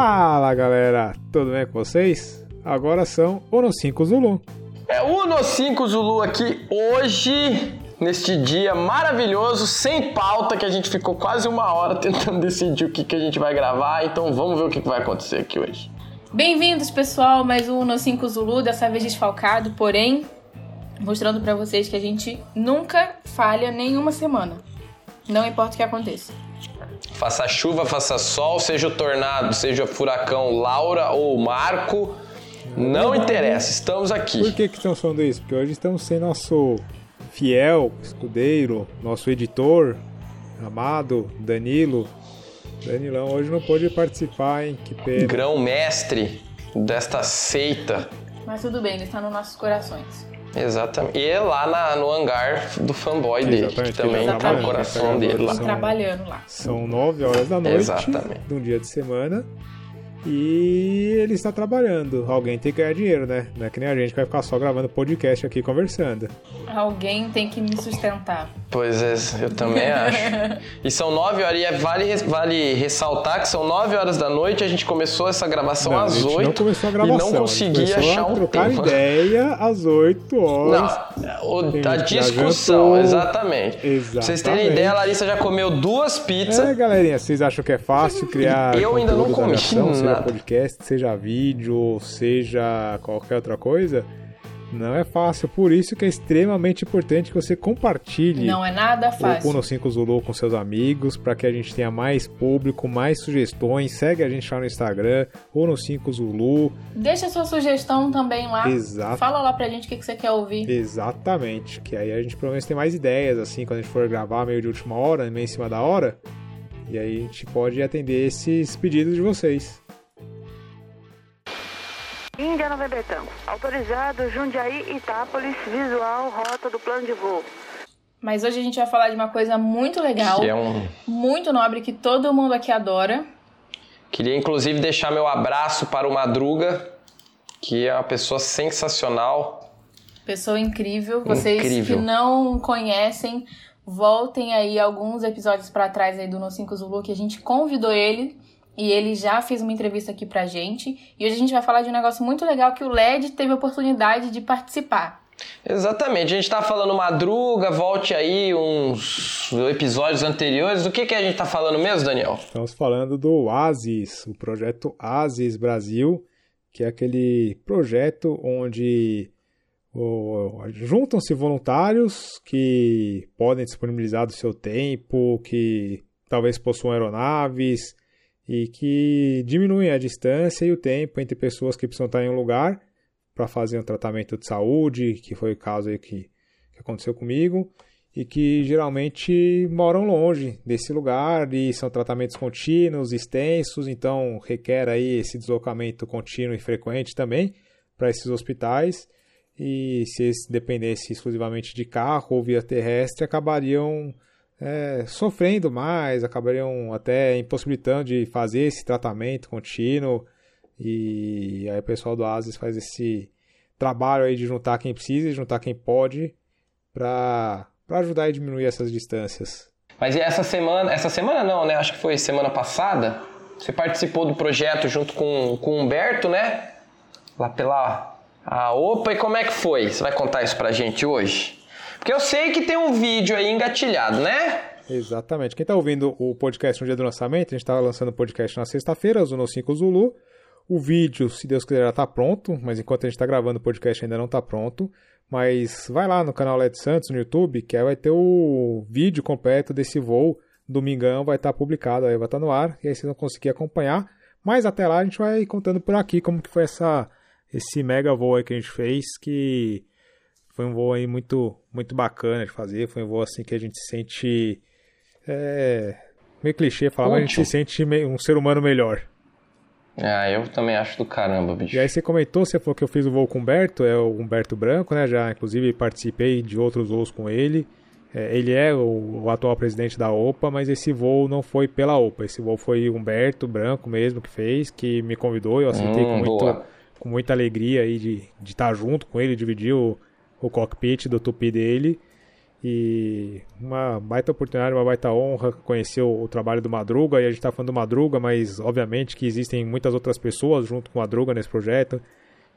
Fala galera, tudo bem com vocês? Agora são Uno 5 Zulu. É Uno 5 Zulu aqui hoje, neste dia maravilhoso, sem pauta, que a gente ficou quase uma hora tentando decidir o que, que a gente vai gravar, então vamos ver o que, que vai acontecer aqui hoje. Bem-vindos, pessoal, mais um Uno 5 Zulu, dessa vez desfalcado, porém mostrando para vocês que a gente nunca falha nenhuma semana. Não importa o que aconteça. Faça chuva, faça sol, seja o tornado, seja o furacão Laura ou Marco, não interessa, estamos aqui. Por que, que estamos falando isso? Porque hoje estamos sem nosso fiel escudeiro, nosso editor amado Danilo. Danilão hoje não pôde participar, hein? Que pena. Grão-mestre desta seita. Mas tudo bem, ele está nos nossos corações. Exatamente. E lá na, no hangar do fanboy dele, Exatamente, que também tá no tá coração dele lá. São- Trabalhando lá. São 9 horas da noite Exatamente. de um dia de semana. E ele está trabalhando. Alguém tem que ganhar dinheiro, né? Não é que nem a gente que vai ficar só gravando podcast aqui conversando. Alguém tem que me sustentar. Pois é, eu também acho. E são nove horas, e é- vale, vale ressaltar que são nove horas da noite, a gente começou essa gravação Não, às oito não começou a gravação. e não a gente conseguia achar a um trocar tema. ideia às 8 horas. Não, o- a discussão, jantou. exatamente. Pra vocês terem Exatamente. ideia, a Larissa já comeu duas pizzas. É, galerinha, vocês acham que é fácil criar Eu ainda não comi seja nada. podcast, seja vídeo, seja qualquer outra coisa? Não é fácil, por isso que é extremamente importante que você compartilhe Não é nada o fácil. Uno 5 Zulu com seus amigos, para que a gente tenha mais público, mais sugestões. Segue a gente lá no Instagram, Uno 5 Zulu. Deixa sua sugestão também lá. Exato. Fala lá pra gente o que que você quer ouvir. Exatamente, que aí a gente pelo menos tem mais ideias, assim, quando a gente for gravar meio de última hora, meio em cima da hora. E aí a gente pode atender esses pedidos de vocês. Índia Nova Betão. Autorizado Jundiaí Itápolis, visual, rota do plano de voo. Mas hoje a gente vai falar de uma coisa muito legal, Que é um... muito nobre, que todo mundo aqui adora. Queria inclusive deixar meu abraço para o Madruga, que é uma pessoa sensacional. Pessoa incrível. Vocês Incrível. que não conhecem, voltem aí alguns episódios pra trás aí do No 5 Zulu que a gente convidou ele e ele já fez uma entrevista aqui pra gente. E hoje a gente vai falar de um negócio muito legal que o LED teve a oportunidade de participar. Exatamente, a gente tá falando Madruga, volte aí uns episódios anteriores. Do que, que a gente tá falando mesmo, Daniel? Estamos falando do ASIS, o projeto ASIS Brasil, que é aquele projeto onde o- juntam-se voluntários que podem disponibilizar do seu tempo, que talvez possuam aeronaves e que diminuem a distância e o tempo entre pessoas que precisam estar em um lugar para fazer um tratamento de saúde, que foi o caso aí que, que aconteceu comigo, e que geralmente moram longe desse lugar e são tratamentos contínuos, extensos, então requer aí esse deslocamento contínuo e frequente também para esses hospitais. E se eles dependessem exclusivamente de carro ou via terrestre, acabariam é, sofrendo mais, acabariam até impossibilitando de fazer esse tratamento contínuo. E aí o pessoal do ASIS faz esse trabalho aí de juntar quem precisa e juntar quem pode para ajudar a diminuir essas distâncias. Mas e essa semana, essa semana não, né? Acho que foi semana passada. Você participou do projeto junto com, com o Humberto, né? Lá pela a OPA. E como é que foi? Você vai contar isso pra gente hoje? Porque eu sei que tem um vídeo aí engatilhado, né? Exatamente. Quem está ouvindo o podcast no dia do lançamento, a gente está lançando o podcast na sexta-feira, Zuno 5 Zulu. O vídeo, se Deus quiser, já está pronto, mas enquanto a gente está gravando o podcast ainda não está pronto. Mas vai lá no canal LED Santos no YouTube, que aí vai ter o vídeo completo desse voo. Domingão vai estar publicado, aí vai estar no ar, e aí vocês vão conseguir acompanhar. Mas até lá a gente vai contando por aqui como que foi essa, esse mega voo que a gente fez, que foi um voo aí muito, muito bacana de fazer. Foi um voo assim que a gente se sente. É, meio clichê falar, mas a gente se sente um ser humano melhor. Ah, eu também acho do caramba, bicho. E aí você comentou, você falou que eu fiz o voo com o Humberto, é o Humberto Branco, né? Já inclusive participei de outros voos com ele. É, ele é o, o atual presidente da OPA, mas esse voo não foi pela OPA. Esse voo foi o Humberto Branco mesmo que fez, que me convidou. Eu aceitei Hum, com, muito, com muita alegria aí de, de estar junto com ele, dividir o, o cockpit do tupi dele. E uma baita oportunidade, uma baita honra conhecer o, o trabalho do Madruga. E a gente está falando do Madruga, mas obviamente que existem muitas outras pessoas junto com o Madruga nesse projeto.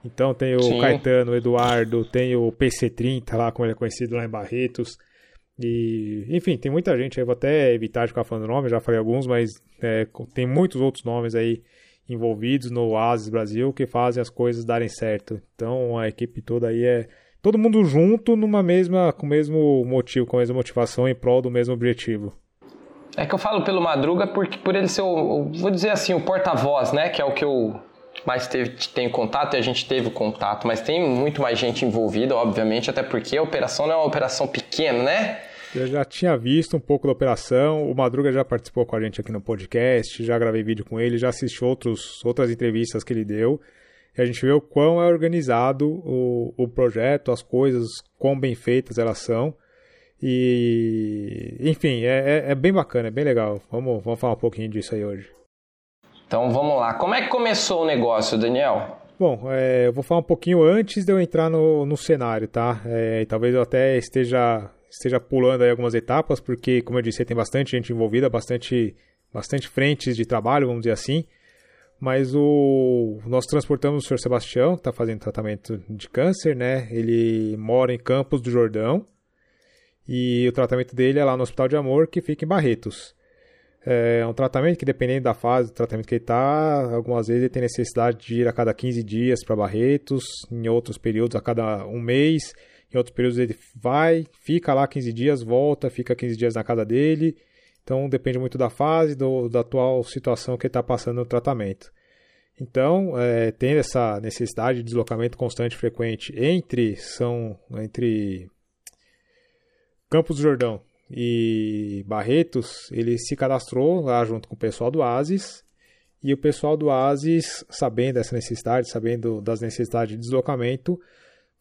Então tem o Sim. Caetano, o Eduardo, tem o PC30 lá, como ele é conhecido lá em Barretos. E, enfim, tem muita gente, eu vou até evitar de ficar falando nome, já falei alguns, mas é, tem muitos outros nomes aí envolvidos no Oasis Brasil que fazem as coisas darem certo. Então a equipe toda aí é todo mundo junto numa mesma, com o mesmo motivo, com a mesma motivação em prol do mesmo objetivo. É que eu falo pelo Madruga porque por ele ser o, vou dizer assim, o porta-voz, né, que é o que eu mais teve, tenho contato e a gente teve contato, mas tem muito mais gente envolvida, obviamente, até porque a operação não é uma operação pequena, né? Eu já tinha visto um pouco da operação, o Madruga já participou com a gente aqui no podcast, já gravei vídeo com ele, já assisti outros, outras entrevistas que ele deu. E a gente vê o quão é organizado o, o projeto, as coisas, quão bem feitas elas são. E, enfim, é, é, é bem bacana, é bem legal. Vamos, vamos falar um pouquinho disso aí hoje. Então vamos lá. Como é que começou o negócio, Daniel? Bom, é, eu vou falar um pouquinho antes de eu entrar no, no cenário, tá? É, talvez eu até esteja, esteja pulando aí algumas etapas, porque, como eu disse, tem bastante gente envolvida, bastante, bastante frentes de trabalho, vamos dizer assim. Mas o nós transportamos o senhor Sebastião, que está fazendo tratamento de câncer, né? Ele mora em Campos do Jordão. E o tratamento dele é lá no Hospital de Amor, que fica em Barretos. É um tratamento que, dependendo da fase do tratamento que ele está, algumas vezes ele tem necessidade de ir a cada 15 dias para Barretos, em outros períodos a cada um mês, em outros períodos ele vai, fica lá 15 dias, volta, fica 15 dias na casa dele. Então depende muito da fase, do, da atual situação que ele está passando no tratamento. Então, é, tendo essa necessidade de deslocamento constante e frequente entre São entre Campos do Jordão e Barretos, ele se cadastrou lá junto com o pessoal do ASIS. E o pessoal do ASIS, sabendo dessa necessidade, sabendo das necessidades de deslocamento,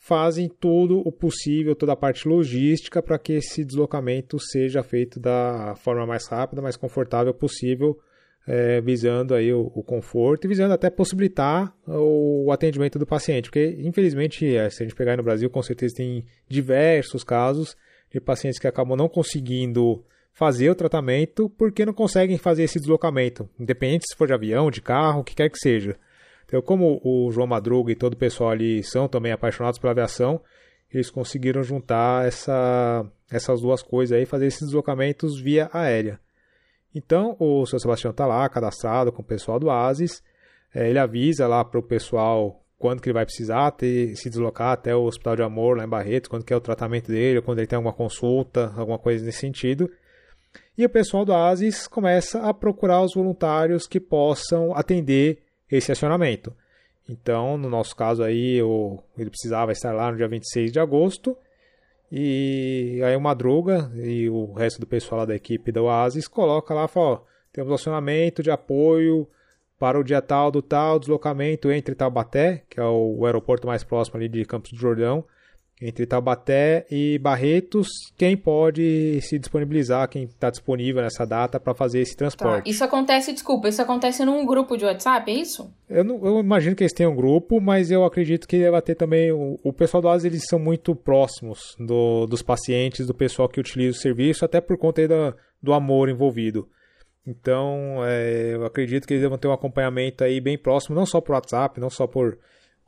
fazem tudo o possível, toda a parte logística para que esse deslocamento seja feito da forma mais rápida, mais confortável possível, é, visando aí o, o, conforto e visando até possibilitar o atendimento do paciente, porque infelizmente, é, se a gente pegar no Brasil, com certeza tem diversos casos de pacientes que acabam não conseguindo fazer o tratamento porque não conseguem fazer esse deslocamento, independente se for de avião, de carro, o que quer que seja. Então, como o João Madruga e todo o pessoal ali são também apaixonados pela aviação, eles conseguiram juntar essa, essas duas coisas aí, fazer esses deslocamentos via aérea. Então, o seu Sebastião está lá, cadastrado com o pessoal do ASIS, é, ele avisa lá para o pessoal quando que ele vai precisar ter, se deslocar até o Hospital de Amor, lá em Barretos, quando que é o tratamento dele, quando ele tem alguma consulta, alguma coisa nesse sentido. E o pessoal do ASIS começa a procurar os voluntários que possam atender esse acionamento. Então, no nosso caso aí, o, ele precisava estar lá no dia 26 de agosto. E aí o Madruga e o resto do pessoal lá da equipe da Oasis coloca lá, fala, ó, temos acionamento de apoio para o dia tal do tal, deslocamento entre Taubaté, que é o aeroporto mais próximo ali de Campos do Jordão, entre Taubaté e Barretos, quem pode se disponibilizar, quem está disponível nessa data para fazer esse transporte. Tá. Isso acontece, desculpa, isso acontece num grupo de WhatsApp, é isso? Eu, não, eu imagino que eles tenham um grupo, mas eu acredito que deve ter também. O, o pessoal do ASIS, eles são muito próximos do, dos pacientes, do pessoal que utiliza o serviço, até por conta da, do amor envolvido. Então, é, eu acredito que eles vão ter um acompanhamento aí bem próximo, não só por WhatsApp, não só por,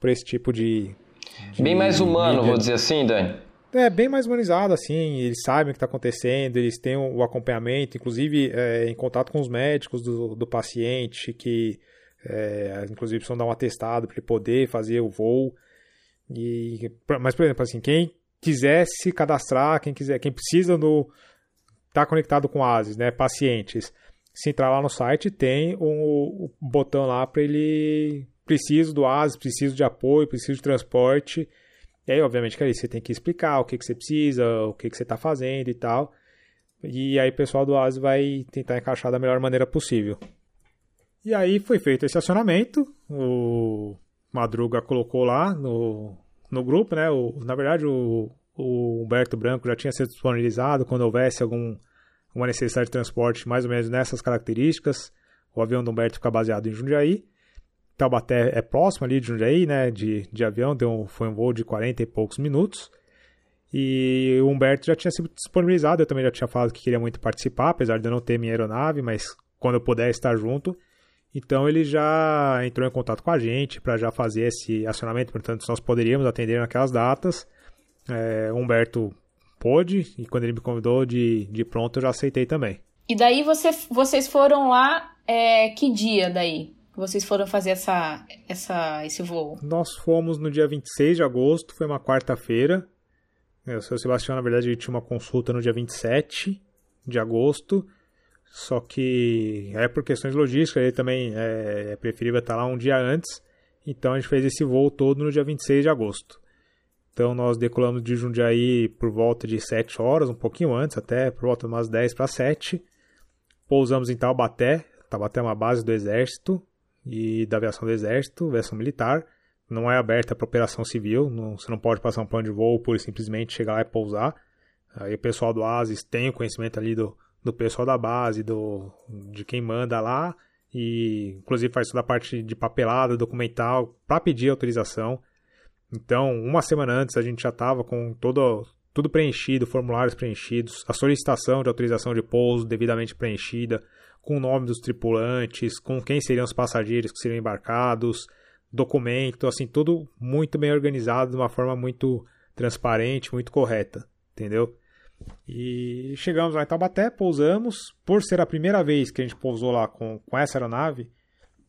por esse tipo de, Bem mais humano, mídia. vou dizer assim, Dani. É, bem mais humanizado, assim, eles sabem o que está acontecendo, eles têm o acompanhamento, inclusive é, em contato com os médicos do, do paciente, que é, inclusive precisam dar um atestado para ele poder fazer o voo. E, mas, por exemplo, assim, quem quiser se cadastrar, quem quiser, quem precisa no estar tá conectado com ASIS, né, pacientes, se entrar lá no site, tem um, um botão lá para ele preciso do ASIS, preciso de apoio, preciso de transporte. E aí, obviamente, que aí você tem que explicar o que, que você precisa, o que, que você está fazendo e tal. E aí o pessoal do ASIS vai tentar encaixar da melhor maneira possível. E aí foi feito esse acionamento, o Madruga colocou lá no, no grupo, né? O, na verdade, o, o Humberto Branco já tinha sido disponibilizado quando houvesse algum, uma necessidade de transporte mais ou menos nessas características. O avião do Humberto fica baseado em Jundiaí. Taubaté é próximo ali de Jundiaí, né, de, de avião, deu foi um voo de 40 e poucos minutos. E o Humberto já tinha se disponibilizado, eu também já tinha falado que queria muito participar, apesar de eu não ter minha aeronave, mas quando eu puder estar junto. Então ele já entrou em contato com a gente para já fazer esse acionamento, portanto, nós poderíamos atender naquelas datas. É, Humberto pôde, e quando ele me convidou de, de pronto, eu já aceitei também. E daí você, vocês foram lá, é, que dia daí? Vocês foram fazer essa, essa, esse voo? Nós fomos no dia 26 de agosto, foi uma quarta-feira. É, o seu Sebastião, na verdade, tinha uma consulta no dia 27 de agosto. Só que é por questões logísticas, ele também é, é preferível estar lá um dia antes. Então a gente fez esse voo todo no dia 26 de agosto. Então nós decolamos de Jundiaí por volta de 7 horas, um pouquinho antes, até por volta de umas 10 para 7. Pousamos em Taubaté. Taubaté é uma base do Exército e da aviação do Exército, aviação militar. Não é aberta para operação civil, não, você não pode passar um plano de voo por simplesmente chegar lá e pousar. Aí o pessoal do ASIS tem o conhecimento ali do, do pessoal da base, do, de quem manda lá, e inclusive faz toda a parte de papelada, documental, para pedir autorização. Então, uma semana antes a gente já estava com todo, tudo preenchido, formulários preenchidos, a solicitação de autorização de pouso devidamente preenchida, com o nome dos tripulantes, com quem seriam os passageiros que seriam embarcados, documento, assim, tudo muito bem organizado de uma forma muito transparente, muito correta, entendeu? E chegamos lá em Taubaté, pousamos. Por ser a primeira vez que a gente pousou lá com, com essa aeronave,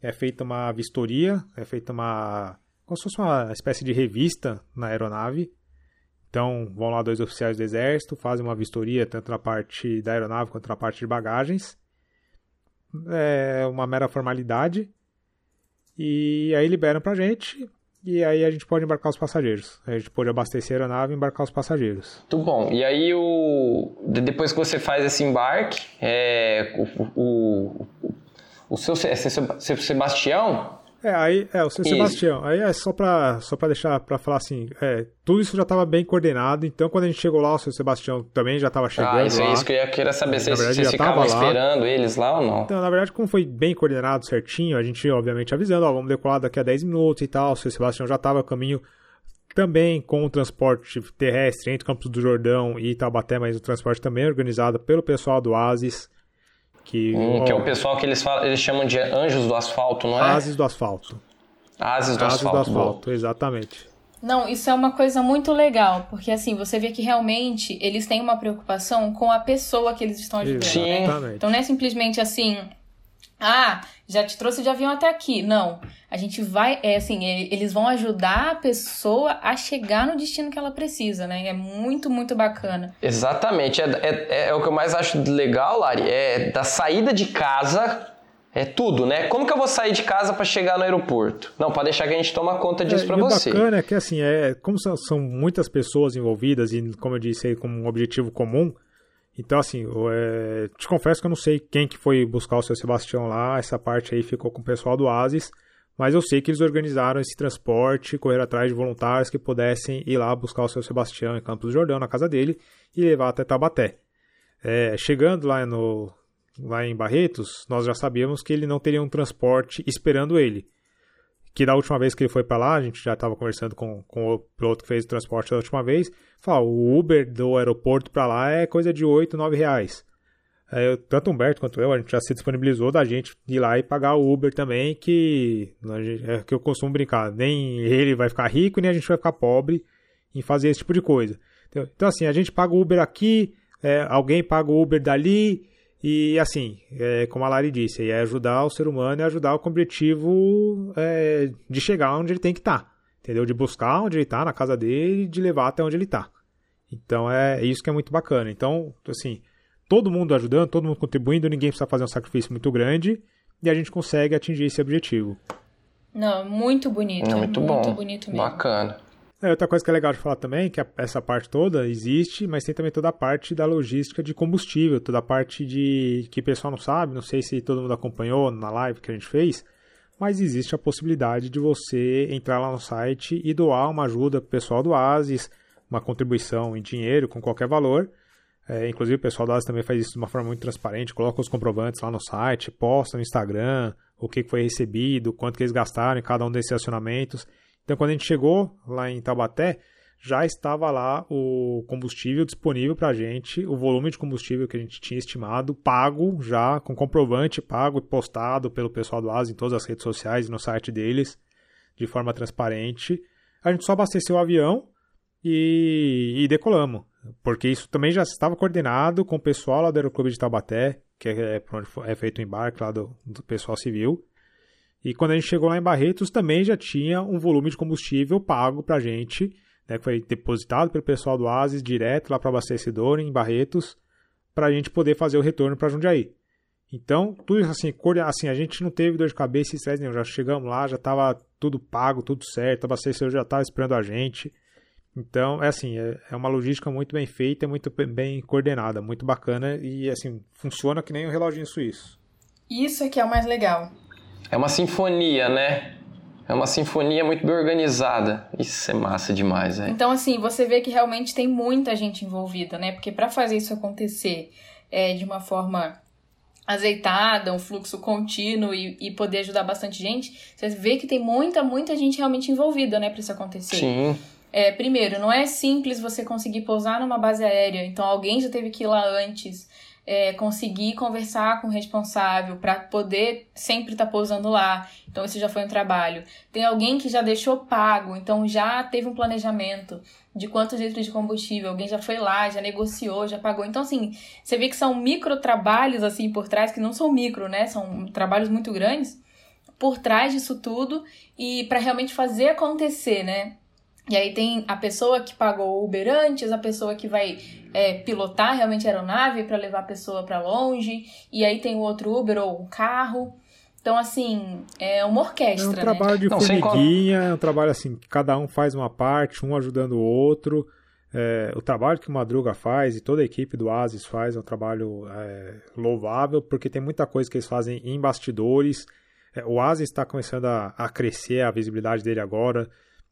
é feita uma vistoria, é feita uma. como se fosse uma espécie de revista na aeronave. Então vão lá dois oficiais do Exército, fazem uma vistoria tanto na parte da aeronave quanto na parte de bagagens. É uma mera formalidade. E aí liberam pra gente e aí a gente pode embarcar os passageiros. A gente pode abastecer a aeronave e embarcar os passageiros. Muito bom. E aí, o... depois que você faz esse embarque, é... o, o, o é seu Sebastião é, aí, é, o seu Sebastião, aí é só pra, só pra deixar, pra falar assim, é, tudo isso já tava bem coordenado, então quando a gente chegou lá, o seu Sebastião também já tava chegando Ah, isso lá. é isso que eu ia querer saber, se vocês ficavam esperando eles lá ou não? Então, na verdade, como foi bem coordenado certinho, a gente, obviamente, avisando, ó, vamos decolar daqui a 10 minutos e tal, o seu Sebastião já tava a caminho também com o transporte terrestre entre Campos do Jordão e Taubaté, mas o transporte também é organizado pelo pessoal do Asis, que, hum, que é o pessoal que eles, falam, eles chamam de anjos do asfalto, não é? Ases do asfalto. Ases do Ases asfalto. do asfalto, exatamente. Não, isso é uma coisa muito legal, porque assim, você vê que realmente eles têm uma preocupação com a pessoa que eles estão ajudando. Sim. Né? Então não é simplesmente assim, ah, já te trouxe de avião até aqui. Não. A gente vai, é assim, eles vão ajudar a pessoa a chegar no destino que ela precisa, né? É muito, muito bacana. Exatamente. É, é, é o que eu mais acho legal, Lari. É da saída de casa. É tudo, né? Como que eu vou sair de casa para chegar no aeroporto? Não, pode deixar que a gente toma conta disso é, para você. O bacana é que, assim, é, como são, são muitas pessoas envolvidas e, como eu disse, com um objetivo comum, então, assim, é, te confesso que eu não sei quem que foi buscar o seu Sebastião lá, essa parte aí ficou com o pessoal do Asis, mas eu sei que eles organizaram esse transporte, correram atrás de voluntários que pudessem ir lá buscar o seu Sebastião em Campos do Jordão, na casa dele, e levar até Tabaté. É, chegando lá, no, lá em Barretos, nós já sabíamos que ele não teria um transporte esperando ele que da última vez que ele foi para lá, a gente já estava conversando com, com o piloto que fez o transporte da última vez, falou, o Uber do aeroporto para lá é coisa de 8, 9 reais. É, tanto o Humberto quanto eu, a gente já se disponibilizou da gente ir lá e pagar o Uber também, que é que eu costumo brincar, nem ele vai ficar rico, nem a gente vai ficar pobre em fazer esse tipo de coisa. Então assim, a gente paga o Uber aqui, é, alguém paga o Uber dali, e assim, é, como a Lari disse, é ajudar o ser humano e ajudar com o objetivo é, de chegar onde ele tem que estar. Tá, entendeu? De buscar onde ele está, na casa dele, e de levar até onde ele está. Então é isso que é muito bacana. Então, assim, todo mundo ajudando, todo mundo contribuindo, ninguém precisa fazer um sacrifício muito grande e a gente consegue atingir esse objetivo. Não, muito bonito. Não, muito, muito bom. bonito mesmo. Bacana. É, outra coisa que é legal de falar também, que essa parte toda existe, mas tem também toda a parte da logística de combustível, toda a parte de que o pessoal não sabe, não sei se todo mundo acompanhou na live que a gente fez, mas existe a possibilidade de você entrar lá no site e doar uma ajuda para o pessoal do Asis, uma contribuição em dinheiro, com qualquer valor. É, inclusive o pessoal do Asis também faz isso de uma forma muito transparente, coloca os comprovantes lá no site, posta no Instagram o que foi recebido, quanto que eles gastaram em cada um desses acionamentos. Então, quando a gente chegou lá em Taubaté, já estava lá o combustível disponível para a gente, o volume de combustível que a gente tinha estimado, pago já, com comprovante pago e postado pelo pessoal do ASA em todas as redes sociais e no site deles, de forma transparente. A gente só abasteceu o avião e, e decolamos, porque isso também já estava coordenado com o pessoal lá do Aeroclube de Taubaté, que é, é onde é feito o embarque lá do, do pessoal civil. E quando a gente chegou lá em Barretos, também já tinha um volume de combustível pago para a gente né, que foi depositado pelo pessoal do Asis direto lá para abastecedor em Barretos, para a gente poder fazer o retorno para Jundiaí. Então, tudo isso assim, assim, a gente não teve dor de cabeça e estresse nenhum. Já chegamos lá, já estava tudo pago, tudo certo, o abastecedor já estava esperando a gente. Então, é assim, é, é uma logística muito bem feita, muito bem coordenada, muito bacana e, assim, funciona que nem um reloginho suíço. Isso é que é o mais legal. É uma sinfonia, né? É uma sinfonia muito bem organizada. Isso é massa demais, é. Então, assim, você vê que realmente tem muita gente envolvida, né? Porque para fazer isso acontecer é, de uma forma azeitada, um fluxo contínuo e, e, poder ajudar bastante gente, você vê que tem muita, muita gente realmente envolvida, né, para isso acontecer. Sim. É, primeiro, não é simples você conseguir pousar numa base aérea, então alguém já teve que ir lá antes é, conseguir conversar com o responsável para poder sempre estar tá pousando lá. Então, isso já foi um trabalho. Tem alguém que já deixou pago, então já teve um planejamento de quantos litros de combustível, alguém já foi lá, já negociou, já pagou. Então, assim, você vê que são micro trabalhos assim por trás, que não são micro, né? São trabalhos muito grandes por trás disso tudo e para realmente fazer acontecer, né? E aí tem a pessoa que pagou o Uber antes, a pessoa que vai é, pilotar realmente a aeronave para levar a pessoa para longe, e aí tem o outro Uber ou um carro. Então, assim, é uma orquestra. É um né? trabalho né? de Não, formiguinha, é um trabalho assim, que cada um faz uma parte, um ajudando o outro. É, o trabalho que o Madruga faz e toda a equipe do Asis faz é um trabalho é, louvável, porque tem muita coisa que eles fazem em bastidores. É, o Asis está começando a, a crescer a visibilidade dele agora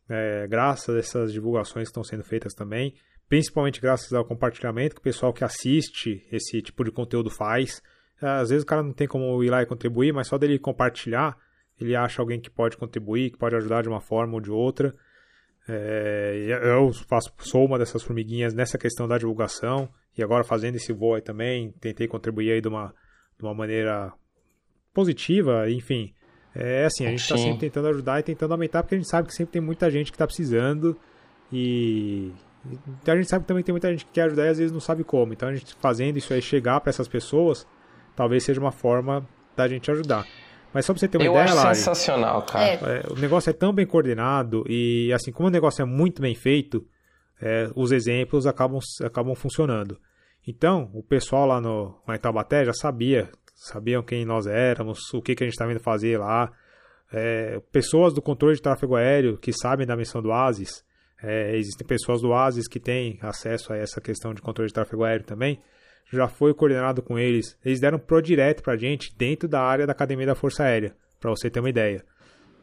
é, graças a essas divulgações que estão sendo feitas também, principalmente graças ao compartilhamento que o pessoal que assiste esse tipo de conteúdo faz. É, às vezes o cara não tem como ir lá e contribuir, mas só dele compartilhar, ele acha alguém que pode contribuir, que pode ajudar de uma forma ou de outra. É, eu faço, sou uma dessas formiguinhas nessa questão da divulgação e agora fazendo esse voo aí também, tentei contribuir aí de uma, de uma maneira positiva, enfim, é assim, a gente está sempre tentando ajudar e tentando aumentar, porque a gente sabe que sempre tem muita gente que está precisando e a gente sabe que também tem muita gente que quer ajudar e às vezes não sabe como. Então a gente fazendo isso aí chegar para essas pessoas, talvez seja uma forma da gente ajudar. Mas só pra você ter uma Eu ideia, acho Lari, sensacional, cara. É. É, o negócio é tão bem coordenado e assim, como o negócio é muito bem feito, é, os exemplos acabam, acabam funcionando. Então, o pessoal lá no, lá em Taubaté já sabia sabiam quem nós éramos, o que, que a gente estava indo fazer lá. É, pessoas do controle de tráfego aéreo que sabem da missão do ASIS, é, existem pessoas do ASIS que têm acesso a essa questão de controle de tráfego aéreo também, já foi coordenado com eles. Eles deram pro direto para a gente dentro da área da Academia da Força Aérea, para você ter uma ideia.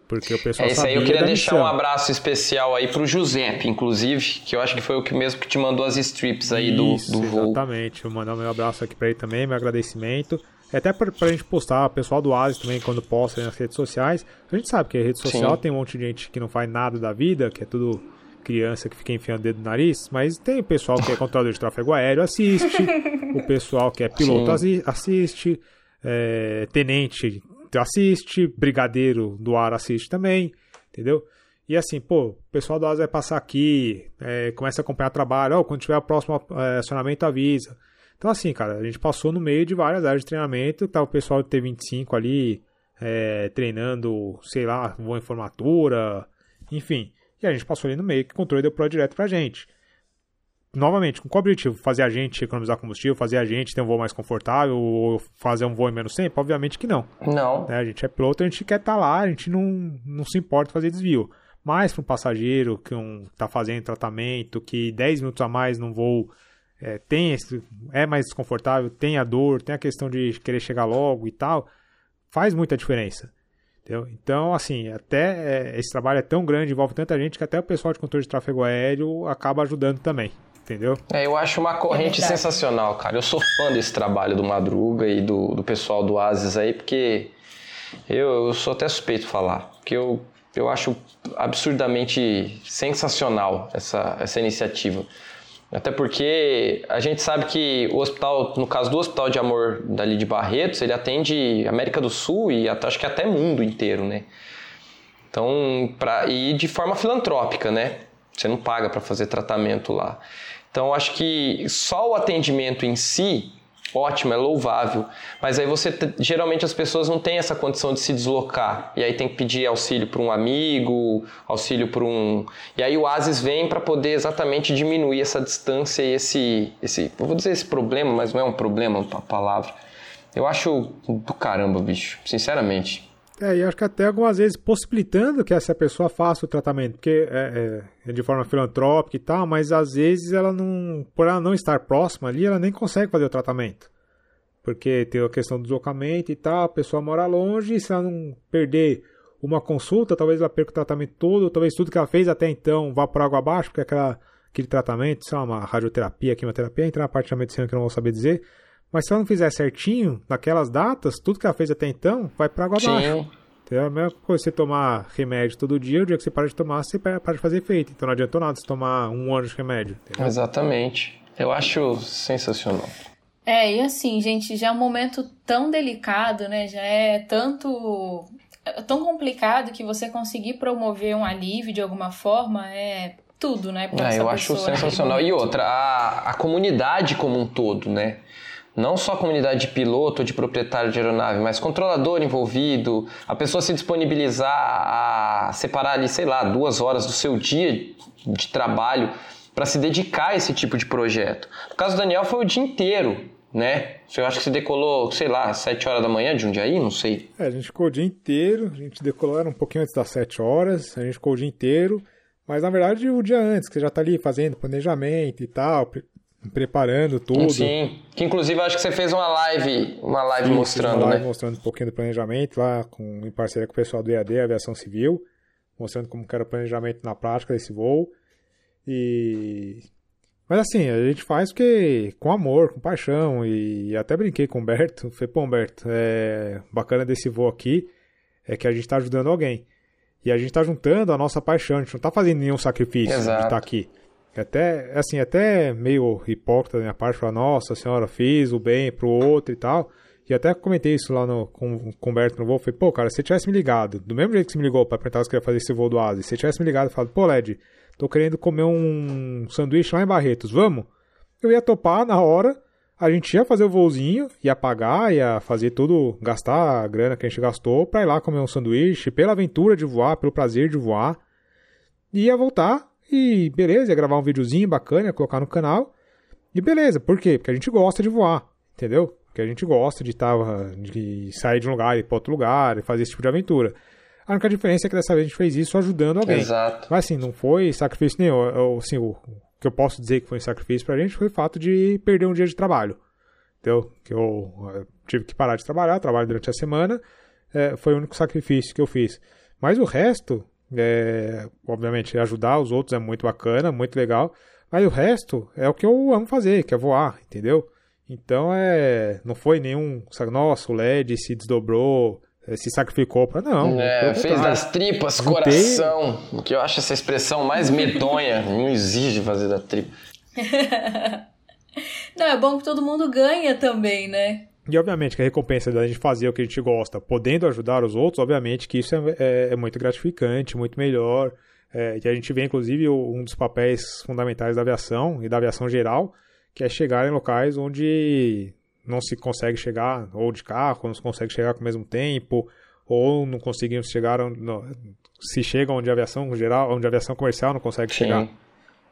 Porque o pessoal é isso aí, eu queria deixar missão. um abraço especial aí pro Giuseppe, inclusive, que eu acho que foi o que mesmo que te mandou as strips aí isso, do, do voo. Exatamente, vou mandar meu abraço aqui para ele também, meu agradecimento. É até pra, pra gente postar, o pessoal do Asis também, quando posta nas redes sociais. A gente sabe que a rede social Sim. tem um monte de gente que não faz nada da vida, que é tudo criança que fica enfiando o dedo no nariz, mas tem o pessoal que é controlador de tráfego aéreo, assiste, o pessoal que é piloto Sim. assiste, é, tenente assiste, brigadeiro do ar assiste também, entendeu? E assim, pô, o pessoal do Asis vai passar aqui, é, começa a acompanhar trabalho, oh, quando tiver o próximo é, acionamento avisa. Então, assim, cara, a gente passou no meio de várias áreas de treinamento, tá o pessoal de T25 ali é, treinando, sei lá, voo em formatura, enfim. E a gente passou ali no meio que o controle deu pro direto pra gente. Novamente, com qual objetivo? Fazer a gente economizar combustível, fazer a gente ter um voo mais confortável ou fazer um voo em menos tempo? Obviamente que não. Não. Né? A gente é piloto, a gente quer estar tá lá, a gente não, não se importa fazer desvio. Mas para um passageiro que um, tá fazendo tratamento, que 10 minutos a mais num voo é, tem esse, é mais desconfortável, tem a dor, tem a questão de querer chegar logo e tal, faz muita diferença. Entendeu? Então, assim, até é, esse trabalho é tão grande, envolve tanta gente que até o pessoal de controle de tráfego aéreo acaba ajudando também. Entendeu? É, eu acho uma corrente é sensacional, cara. Eu sou fã desse trabalho do Madruga e do, do pessoal do Asis aí, porque eu, eu sou até suspeito de falar. Porque eu eu acho absurdamente sensacional essa, essa iniciativa. Até porque a gente sabe que o hospital, no caso do Hospital de Amor dali de Barretos, ele atende América do Sul e acho que até mundo inteiro, né? Então, pra, e de forma filantrópica, né? Você não paga para fazer tratamento lá. Então, acho que só o atendimento em si ótimo, é louvável. Mas aí você geralmente as pessoas não têm essa condição de se deslocar e aí tem que pedir auxílio para um amigo, auxílio para um e aí o Asis vem para poder exatamente diminuir essa distância e esse esse eu vou dizer esse problema, mas não é um problema a palavra. Eu acho do caramba, bicho, sinceramente. É, e acho que até algumas vezes possibilitando que essa pessoa faça o tratamento, porque é, é, é, de forma filantrópica e tal, mas às vezes ela não, por ela não estar próxima ali, ela nem consegue fazer o tratamento. Porque tem a questão do deslocamento e tal, a pessoa mora longe, e se ela não perder uma consulta, talvez ela perca o tratamento todo, talvez tudo que ela fez até então vá por água abaixo, porque aquela, aquele tratamento, sei lá, uma radioterapia, quimioterapia, entra na parte da medicina que eu não vou saber dizer, mas se ela não fizer certinho, naquelas datas, tudo que ela fez até então vai para água abaixo. Então, é a mesma coisa você tomar remédio todo dia, o dia que você para de tomar, você para de fazer efeito. Então não adiantou nada você tomar um ano de remédio. Entendeu? Exatamente. Eu acho sensacional. É, e assim, gente, já é um momento tão delicado, né? Já é tanto. É tão complicado que você conseguir promover um alívio de alguma forma é tudo, né? É, eu acho sensacional. E outra, a, a comunidade como um todo, né? Não só a comunidade de piloto ou de proprietário de aeronave, mas controlador envolvido, a pessoa se disponibilizar a separar ali, sei lá, duas horas do seu dia de trabalho para se dedicar a esse tipo de projeto. No caso do Daniel foi o dia inteiro, né? Eu acho que você decolou, sei lá, 7 horas da manhã de um dia aí, não sei. É, a gente ficou o dia inteiro, a gente decolou era um pouquinho antes das 7 horas, a gente ficou o dia inteiro, mas na verdade o dia antes, que você já está ali fazendo planejamento e tal, preparando tudo. Sim, que inclusive acho que você fez uma live, uma live Sim, mostrando, uma live né? mostrando um pouquinho do planejamento lá, com, em parceria com o pessoal do EAD, Aviação Civil, mostrando como era o planejamento na prática desse voo. E... Mas assim, a gente faz porque com amor, com paixão, e até brinquei com o Humberto, falei, pô Humberto, é bacana desse voo aqui é que a gente está ajudando alguém. E a gente está juntando a nossa paixão, a gente não está fazendo nenhum sacrifício Exato. de estar tá aqui. Até, assim, até meio hipócrita da minha parte, falar, nossa senhora, fiz o bem pro outro e tal. E até comentei isso lá no, com, com o Berto no voo. Falei, pô, cara, se você tivesse me ligado, do mesmo jeito que você me ligou pra perguntar se queria fazer esse voo do Asi, se você tivesse me ligado e falado, pô, Led, tô querendo comer um sanduíche lá em Barretos, vamos? Eu ia topar na hora, a gente ia fazer o voozinho, ia pagar, ia fazer tudo, gastar a grana que a gente gastou pra ir lá comer um sanduíche, pela aventura de voar, pelo prazer de voar. E ia voltar, e beleza, ia gravar um videozinho bacana, ia colocar no canal. E beleza, por quê? Porque a gente gosta de voar, entendeu? Porque a gente gosta de, tá, de sair de um lugar e ir para outro lugar, e fazer esse tipo de aventura. A única diferença é que dessa vez a gente fez isso ajudando alguém. Exato. Mas assim, não foi sacrifício nenhum. Eu, assim, o que eu posso dizer que foi um sacrifício pra gente foi o fato de perder um dia de trabalho. Entendeu? Que eu, eu tive que parar de trabalhar, trabalho durante a semana. É, foi o único sacrifício que eu fiz. Mas o resto, é, obviamente, ajudar os outros é muito bacana, muito legal. Mas o resto é o que eu amo fazer, que é voar, entendeu? Então é. Não foi nenhum. Nossa, o LED se desdobrou, eh, se sacrificou para não. É, fez das tripas coração. O que eu acho essa expressão mais medonha. não exige fazer da tripa. não, é bom que todo mundo ganha também, né? E obviamente que a recompensa da gente fazer o que a gente gosta, podendo ajudar os outros, obviamente que isso é, é, é muito gratificante, muito melhor. É, e a gente vê, inclusive, um dos papéis fundamentais da aviação e da aviação geral, que é chegar em locais onde não se consegue chegar, ou de carro, não se consegue chegar com o mesmo tempo, ou não conseguimos chegar, onde, não, se chega onde a aviação geral, onde a aviação comercial não consegue Sim. chegar.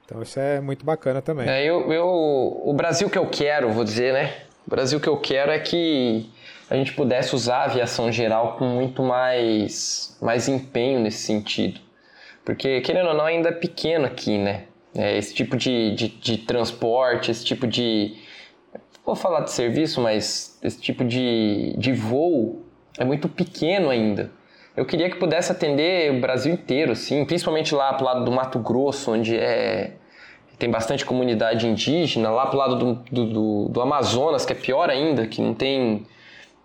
Então isso é muito bacana também. É, eu, eu, o Brasil que eu quero, vou dizer, né? O Brasil que eu quero é que a gente pudesse usar a aviação geral com muito mais, mais empenho nesse sentido. Porque, querendo ou não, ainda é pequeno aqui, né? É, esse tipo de, de, de transporte, esse tipo de. Vou falar de serviço, mas esse tipo de, de voo é muito pequeno ainda. Eu queria que pudesse atender o Brasil inteiro, assim, principalmente lá pro lado do Mato Grosso, onde é tem bastante comunidade indígena, lá pro lado do, do, do, do, Amazonas, que é pior ainda, que não tem.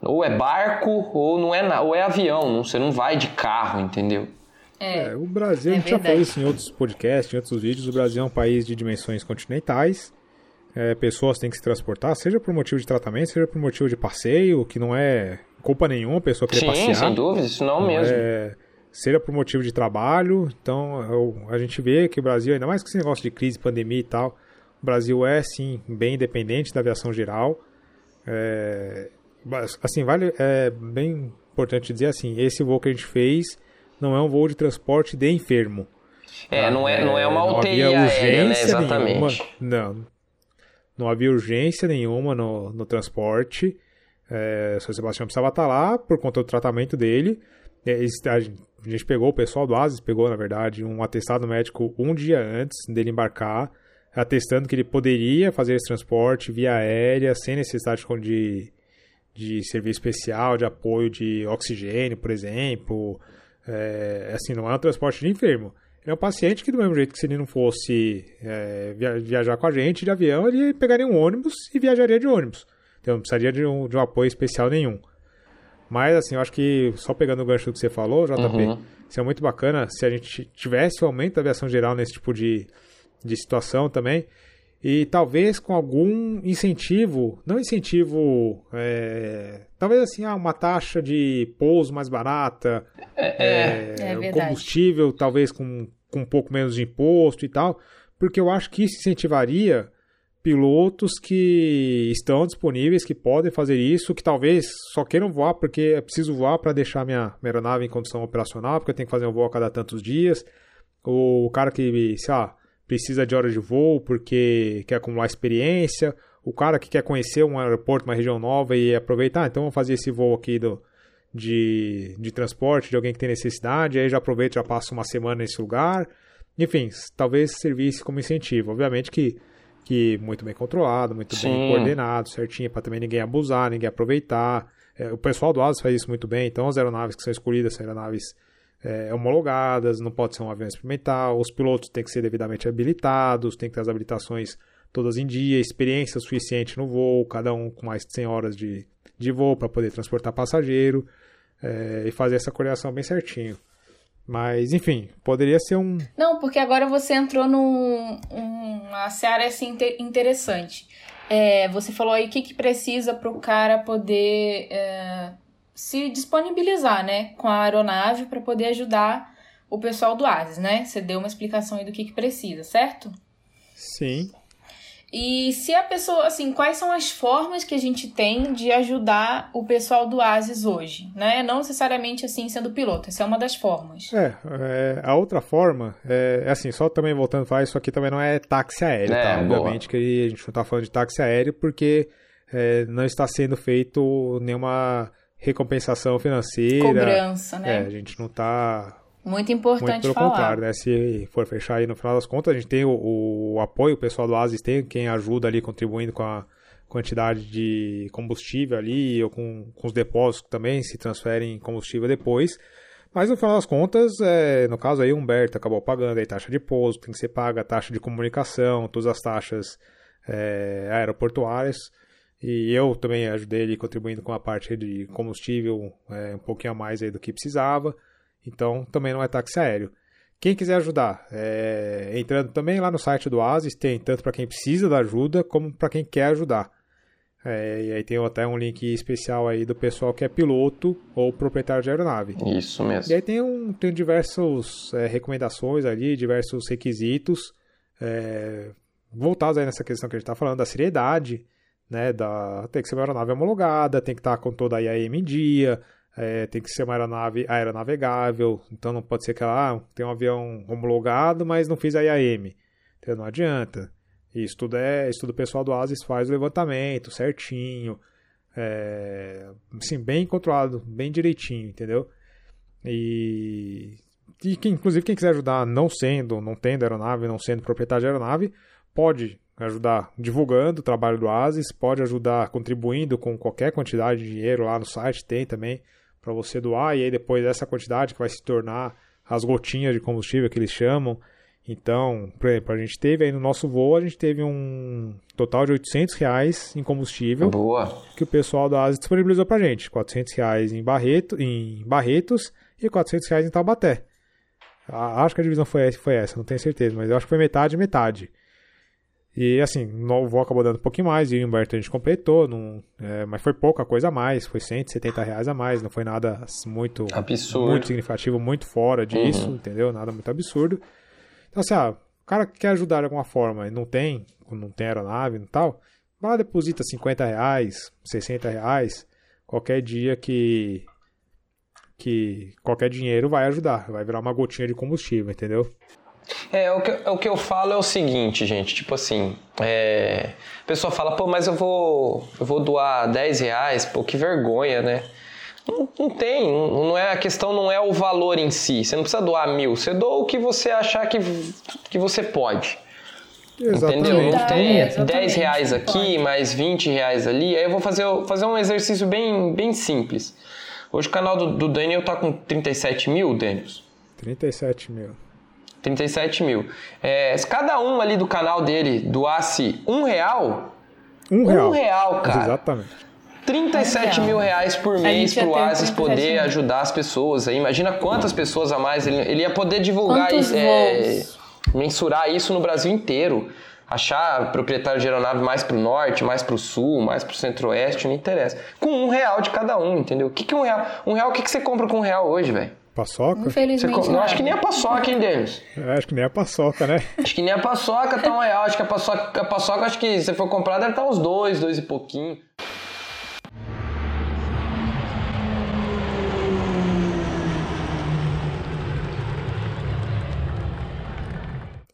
Ou é barco ou não é, ou é avião, você não vai de carro, entendeu? É, É, o Brasil, É a gente já verdade. falou isso em outros podcasts, em outros vídeos, o Brasil é um país de dimensões continentais. É, pessoas têm que se transportar, seja por motivo de tratamento, seja por motivo de passeio, que não é culpa nenhuma a pessoa querer Sim, passear. sem dúvida, isso não, Não mesmo. é- seja por motivo de trabalho. Então, eu- a gente vê que o Brasil, ainda mais com esse negócio de crise, pandemia e tal, o Brasil é, sim, bem independente da aviação geral. É, assim, vale, é bem importante dizer assim, esse voo que a gente fez não é um voo de transporte de enfermo. É, não é, não é uma não UTI havia aérea, né? urgência Exatamente. nenhuma. Não. Não havia urgência nenhuma no, no transporte. É, o Sebastião precisava estar lá por conta do tratamento dele. É, a gente pegou, o pessoal do ASIS pegou, na verdade, um atestado médico um dia antes dele embarcar, atestando que ele poderia fazer esse transporte via aérea, sem necessidade de, de serviço especial, de apoio de oxigênio, por exemplo. É, assim, não é um transporte de enfermo. Ele é um paciente que, do mesmo jeito que se ele não fosse é, via- viajar com a gente de avião, ele pegaria um ônibus e viajaria de ônibus. Então, não precisaria de um, de um apoio especial nenhum. Mas, assim, eu acho que, só pegando o gancho do que você falou, JP, Uhum. seria muito bacana se a gente tivesse o aumento da aviação geral nesse tipo de, de situação também. E talvez com algum incentivo, não incentivo, é, talvez assim, ah, uma taxa de pouso mais barata, É, É o verdade. combustível talvez com, com um pouco menos de imposto e tal, porque eu acho que isso incentivaria pilotos que estão disponíveis, que podem fazer isso, que talvez só queiram voar porque é preciso voar para deixar minha, minha aeronave em condição operacional, porque eu tenho que fazer um voo a cada tantos dias. O cara que, sei lá, precisa de horas de voo porque quer acumular experiência. O cara que quer conhecer um aeroporto, uma região nova e aproveitar, ah, então vamos fazer esse voo aqui do, de, de transporte de alguém que tem necessidade, aí já aproveita, já passa uma semana nesse lugar. Enfim, talvez servisse como incentivo. Obviamente que, que muito bem controlado, muito Sim. bem coordenado, certinho, para também ninguém abusar, ninguém aproveitar. É, o pessoal do ASA faz isso muito bem, então as aeronaves que são escolhidas são aeronaves é, homologadas, não pode ser um avião experimental, os pilotos têm que ser devidamente habilitados, tem que ter as habilitações todas em dia, experiência suficiente no voo, cada um com mais de 100 horas de, de voo para poder transportar passageiro é, e fazer essa coordenação bem certinho. Mas, enfim, poderia ser um. Não, porque agora você entrou num um- seara assim, inte- interessante. É, você falou aí o que, que precisa para o cara poder é, se disponibilizar, né, com a aeronave para poder ajudar o pessoal do ASIS, né? Você deu uma explicação aí do que, que precisa, certo? Sim. E se a pessoa, assim, quais são as formas que a gente tem de ajudar o pessoal do ASIS hoje, né? Não necessariamente assim sendo piloto, essa é uma das formas. É, é, a outra forma, é, é assim, só também voltando a falar, isso aqui também não é táxi aéreo, É, tá? boa. Obviamente que a gente não está falando de táxi aéreo porque é, não está sendo feito nenhuma recompensação financeira. Cobrança, É, né? a gente não está Muito importante Muito pelo falar. contrário, né? Se for fechar aí no final das contas, a gente tem o, o apoio, o pessoal do ASIS tem quem ajuda ali contribuindo com a quantidade de combustível ali, ou com, com os depósitos que também se transferem combustível depois. Mas no final das contas, é, no caso aí, o Humberto acabou pagando aí taxa de pouso, tem que ser paga a taxa de comunicação, todas as taxas é, aeroportuárias. E eu também ajudei ele contribuindo com a parte de combustível é, um pouquinho a mais aí do que precisava. Então também não é táxi aéreo. Quem quiser ajudar, é, entrando também lá no site do Asis, tem tanto para quem precisa da ajuda como para quem quer ajudar. É, e aí tem até um link especial aí do pessoal que é piloto ou proprietário de aeronave. Isso mesmo. E aí tem, um, tem diversas é, recomendações ali, diversos requisitos é, voltados aí nessa questão que a gente está falando, da seriedade, né, da, tem que ser uma aeronave homologada, tem que estar com toda a IAM em dia, é, tem que ser uma aeronave aeronavegável, então não pode ser que ela ah, tem um avião homologado, mas não fiz a IAM, então não adianta. Isso tudo é, isso tudo o pessoal do ASIS faz o levantamento certinho, é, assim, bem controlado, bem direitinho, entendeu? E, e que, inclusive quem quiser ajudar não sendo, não tendo aeronave, não sendo proprietário de aeronave, pode ajudar divulgando o trabalho do ASIS, pode ajudar contribuindo com qualquer quantidade de dinheiro lá no site, tem também para você doar, e aí depois essa quantidade que vai se tornar as gotinhas de combustível que eles chamam. Então, por exemplo, a gente teve aí no nosso voo, a gente teve um total de 800 reais em combustível Boa. que o pessoal da ASIS disponibilizou pra gente. 400 reais em, Barreto, em Barretos e 400 reais em Taubaté. Acho que a divisão foi, foi essa, não tenho certeza, mas eu acho que foi metade metade. E assim, o voo acabou dando um pouquinho mais, e o Humberto a gente completou, não, é, mas foi pouca coisa a mais, foi 170 reais a mais, não foi nada muito, Absurdo. muito significativo, muito fora disso, Uhum. entendeu? Nada muito absurdo. Então assim, ah, o cara que quer ajudar de alguma forma e não tem, não tem aeronave e tal, vai lá, deposita 50 reais, 60 reais, qualquer dia que que qualquer dinheiro vai ajudar, vai virar uma gotinha de combustível, entendeu? É, o que, o que eu falo é o seguinte, gente, tipo assim, é, a pessoa fala, pô, mas eu vou, eu vou doar 10 reais, pô, que vergonha, né? Não, não tem, não, não é, a questão não é o valor em si, você não precisa doar mil, você doa o que você achar que, que você pode. Entendeu? Não tem exatamente, 10 reais aqui, pode. mais 20 reais ali. Aí eu vou fazer, fazer um exercício bem, bem simples. Hoje o canal do, do Daniel tá com 37 mil, Daniel. 37 mil. 37 mil. É, se cada um ali do canal dele doasse um real, Um real. um real, cara. Exatamente. 37 Um real. mil reais por mês gente ia pro ter Asis 37 poder mil. ajudar as pessoas. Aí imagina quantas pessoas a mais ele, ele ia poder divulgar isso, é, mensurar isso no Brasil inteiro. Achar proprietário de aeronave mais pro norte, mais pro sul, mais pro centro-oeste, não interessa. Com um real de cada um, entendeu? O que, que um real? Um real, o que, que você compra com um real hoje, velho? Paçoca? Você Infelizmente, com- Não, acho que nem a paçoca, hein, Denis? É, acho que nem a paçoca, né? Acho que nem a paçoca tá um real. Acho que a paçoca, a paçoca acho que se for comprar deve estar uns dois, dois e pouquinho.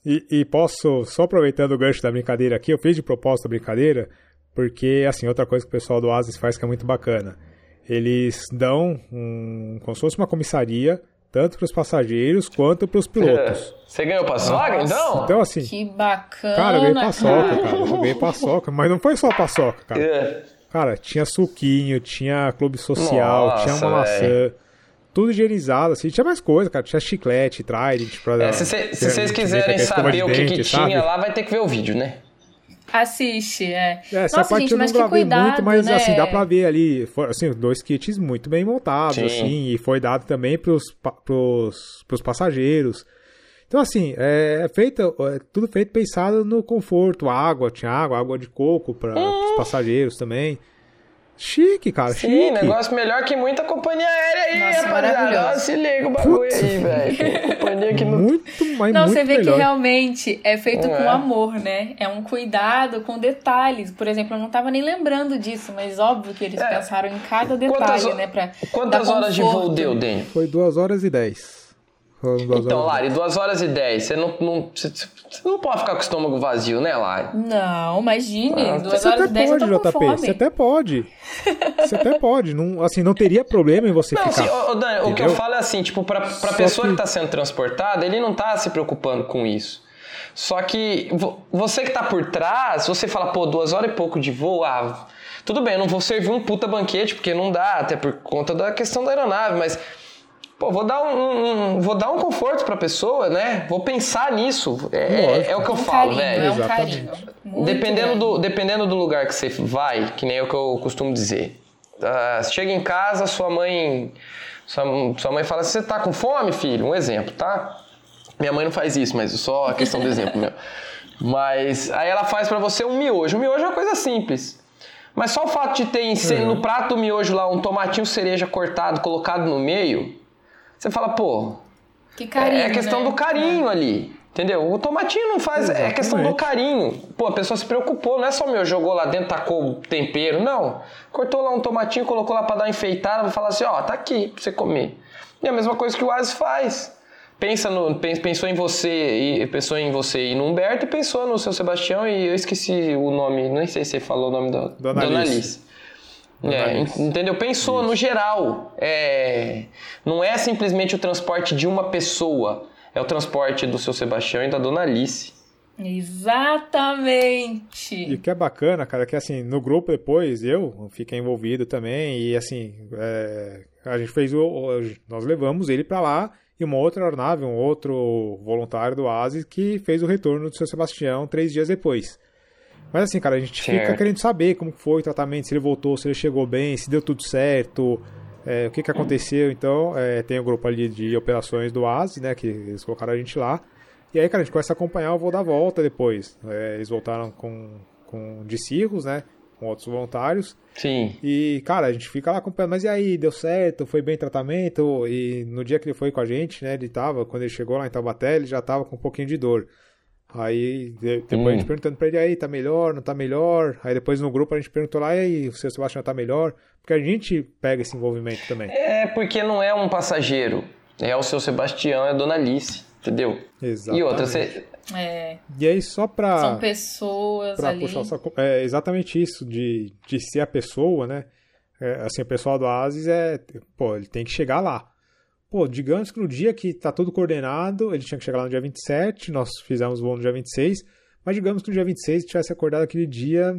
E, e posso, só aproveitando o gancho da brincadeira aqui, eu fiz de propósito a brincadeira, porque, assim, outra coisa que o pessoal do Asis faz que é muito bacana. Eles dão um, como se fosse uma comissaria, tanto para os passageiros quanto para os pilotos. Você ganhou paçoca, então? Então, assim, Que bacana. cara, eu ganhei paçoca, cara. Eu ganhei paçoca, mas não foi só paçoca, cara. É. Cara, tinha suquinho, tinha clube social, Nossa, tinha uma maçã. Tudo higienizado, assim. Tinha mais coisa, cara. Tinha chiclete, Trident. Pra, É, se se vocês quiserem de saber o que, que dente, tinha sabe? lá, vai ter que ver o vídeo, né? Assiste, é. É, essa Nossa, parte gente, eu não mas que gravei cuidado, muito, mas né? assim, dá pra ver ali, foi, assim, dois kits muito bem montados, Sim. assim, e foi dado também pros, pros, pros passageiros. Então, assim, é é feito, é tudo feito pensado no conforto, água, tinha água, água de coco para os passageiros também. Chique, cara, Sim, chique. negócio melhor que muita companhia aérea aí, Nossa, rapaziada. Se liga o bagulho Putz. aí, velho. Companhia que não. Muito, mas Não, muito você vê melhor. que realmente é feito Não com é? amor, né? É um cuidado com detalhes. Por exemplo, eu não tava nem lembrando disso, mas óbvio que eles É. pensaram em cada Quantas, detalhe, né? Pra quantas horas de voo deu, Den? Foi 2 horas e 10. Então, Lari, 2 horas e 10. Você não, não, você, você não pode ficar com o estômago vazio, né, Lari? Não, imagine, Ah, duas Você horas até e dez eu pode, tô com JP. fome. Você até pode. Você até pode. Não, assim, não teria problema em você Não, ficar. assim, ô, ô, Dani, o que eu falo é assim, tipo, pra, pra Só pessoa que... que- tá sendo transportada, ele não tá se preocupando com isso. Só que vo- você que tá por trás, você fala, pô, duas horas e pouco de voo, ah, tudo bem, eu não vou servir um puta banquete, porque não dá, até por conta da questão da aeronave, mas, pô, vou dar um, um- vou dar um conforto pra pessoa, né? Vou pensar nisso. É, é- é o que eu um falo, carinho, velho. é um carinho. Dependendo do, dependendo do lugar que você vai, que nem é o que eu costumo dizer. Ah, chega em casa, sua mãe. Sua, sua mãe fala: Você tá com fome, filho? Um exemplo, tá? Minha mãe não faz isso, mas só a questão do exemplo meu. Mas aí ela faz pra você um miojo. O miojo é uma coisa simples. Mas só o fato de ter em ce- no prato do miojo lá um tomatinho cereja cortado, colocado no meio, você fala, pô, Que carinho, é questão né? do carinho ali. Entendeu? O tomatinho não faz, é questão do Exatamente. carinho. Pô, a pessoa se preocupou, não é só meu, jogou lá dentro, tacou o tempero, não. Cortou lá um tomatinho, colocou lá pra dar uma enfeitada, vai falar assim, ó, tá aqui pra você comer. E é a mesma coisa que o Asis faz. Pensa no, pen- pensou em você, e pensou em você e no Humberto e pensou no seu Sebastião e eu esqueci o nome, nem sei se você falou o nome da Dona Alice. Dona É, entendeu? Pensou no geral. É, não é simplesmente o transporte de uma pessoa, é o transporte do seu Sebastião e da Dona Alice. Exatamente. E o que é bacana, cara, é que assim, no grupo depois eu fiquei envolvido também e assim, é, a gente fez o, o- nós levamos ele pra lá e uma outra aeronave, um outro voluntário do Oasis que fez o retorno do seu Sebastião três dias depois. Mas assim, cara, a gente fica Certo. querendo saber como foi o tratamento, se ele voltou, se ele chegou bem, se deu tudo certo. É, o que, que aconteceu, então? É, tem o um grupo ali de operações do ASI, né? Que eles colocaram a gente lá. E aí, cara, a gente começa a acompanhar o voo da volta depois. É, eles voltaram com, com de cirros, né? Com outros voluntários. Sim. E, cara, a gente fica lá acompanhando, mas e aí, deu certo? Foi bem tratamento? E no dia que ele foi com a gente, né? Ele tava, quando ele chegou lá em Taubaté, ele já tava com um pouquinho de dor. Aí depois hum. a gente perguntando pra ele, aí, tá melhor, não tá melhor? Aí depois no grupo a gente perguntou lá, e aí, o seu Sebastião tá melhor? Porque a gente pega esse envolvimento também. É, porque não é um passageiro, é o seu Sebastião, é a dona Alice, entendeu? Exatamente. E outra, você... É. E aí só pra... São pessoas pra ali. Puxar só, é exatamente isso, de, de ser a pessoa, né? É, assim, o pessoal do Asis é, pô, ele tem que chegar lá. Pô, digamos que no dia que tá tudo coordenado, ele tinha que chegar lá no dia 27, nós fizemos o voo no dia 26, mas digamos que no dia 26 tivesse acordado aquele dia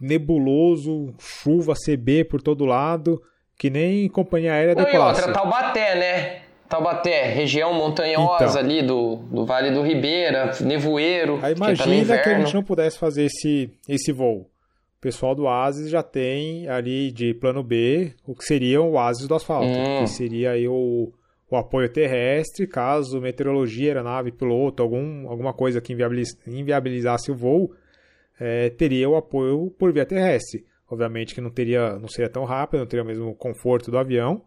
nebuloso, chuva, CB por todo lado, que nem companhia aérea da classe. Outra, Taubaté, né? Taubaté, região montanhosa então, ali do, do Vale do Ribeira, nevoeiro. Aí imagina que, que a gente não pudesse fazer esse, esse voo. O pessoal do Oasis já tem ali de plano B o que seria o Oasis do asfalto, hum. que seria aí o, o apoio terrestre, caso meteorologia, aeronave, piloto, algum, alguma coisa que inviabilizasse o voo, é, teria o apoio por via terrestre. Obviamente que não teria, não seria tão rápido, não teria o mesmo conforto do avião,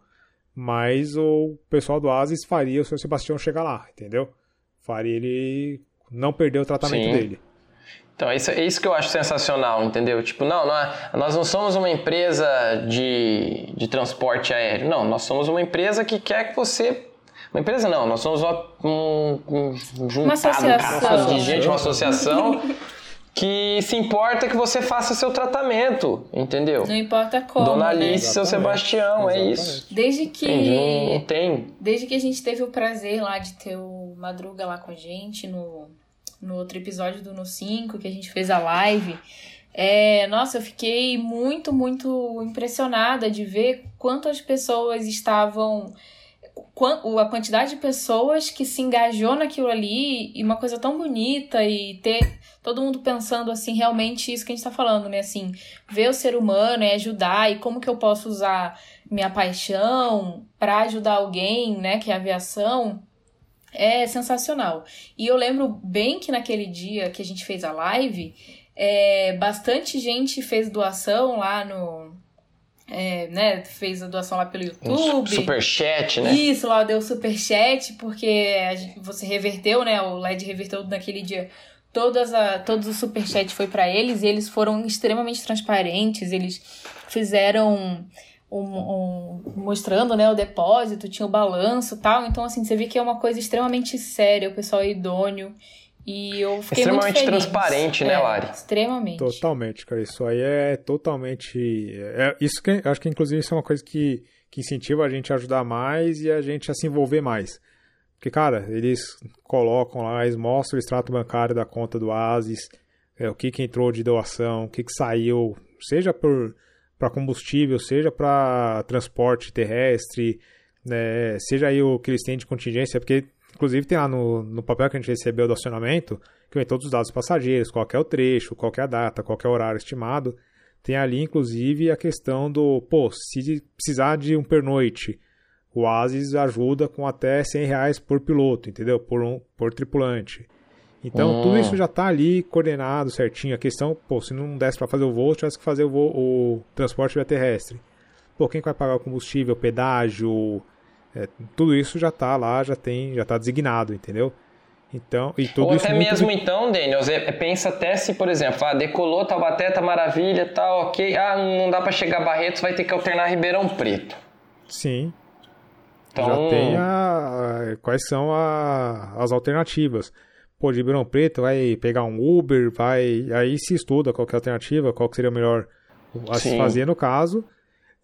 mas o pessoal do Asis faria o seu Sebastião chegar lá, entendeu? Faria ele não perder o tratamento Sim. dele. Então, é isso, é isso que eu acho sensacional, entendeu? Tipo, não, não é, nós não somos uma empresa de, de transporte aéreo. Não, nós somos uma empresa que quer que você. Uma empresa não, nós somos uma, um, um juntado, uma associação. de gente, uma associação que se importa que você faça seu tratamento, entendeu? Não importa como. Dona né? Alice e seu Sebastião, Exatamente. é isso. Desde que. Entendi, não tem. Desde que a gente teve o prazer lá de ter o Madruga lá com a gente no, no outro episódio do No 5, que a gente fez a live. É, nossa, eu fiquei muito, muito impressionada de ver quantas pessoas estavam. A quantidade de pessoas que se engajou naquilo ali e uma coisa tão bonita e ter todo mundo pensando assim, realmente isso que a gente tá falando, né? Assim, ver o ser humano e ajudar e como que eu posso usar minha paixão para ajudar alguém, né? Que é a aviação é sensacional. E eu lembro bem que naquele dia que a gente fez a live, é, bastante gente fez doação lá no. É, né, fez a doação lá pelo YouTube. Superchat, né? Isso, lá deu superchat, porque você reverteu, né? O LED reverteu naquele dia todas a, todos os superchats foi para eles e eles foram extremamente transparentes, eles fizeram um, um, mostrando né, o depósito, tinha o balanço tal. Então, assim, você vê que é uma coisa extremamente séria, o pessoal é idôneo. E eu fiquei extremamente muito feliz. transparente, né, É, Lari? Extremamente. Totalmente, cara. Isso aí é totalmente. É, isso que acho que inclusive isso é uma coisa que, que incentiva a gente a ajudar mais e a gente a se envolver mais. Porque, cara, eles colocam lá, eles mostram o extrato bancário da conta do Asis, é, o que, que entrou de doação, o que, que saiu, seja por para combustível, seja para transporte terrestre, né, seja aí o que eles têm de contingência, porque inclusive tem lá no, no papel que a gente recebeu do acionamento, que vem todos os dados dos passageiros, qual é o trecho, qual é a data, qual é o horário estimado. Tem ali, inclusive, a questão do, pô, se precisar de um pernoite, o Asis ajuda com até 100 reais por piloto, entendeu? Por, um, por tripulante. Então, Hum. tudo isso já está ali coordenado certinho. A questão, pô, se não desse para fazer o voo, tivesse que fazer o, voo, o transporte via terrestre. Pô, quem vai pagar o combustível, pedágio, é, tudo isso já está lá, já tem, já está designado, entendeu? Então, e tudo Ou isso até muito mesmo então, Daniel, pensa até se, por exemplo, ah, decolou Taubaté, tá maravilha, tá ok. Ah, não dá para chegar a Barretos, vai ter que alternar Ribeirão Preto. Sim, Então, já tem a, a- quais são a- as alternativas. Pô, de Ribeirão Preto vai pegar um Uber, vai aí se estuda qual que é a alternativa, qual que seria o melhor a se Sim. fazer no caso.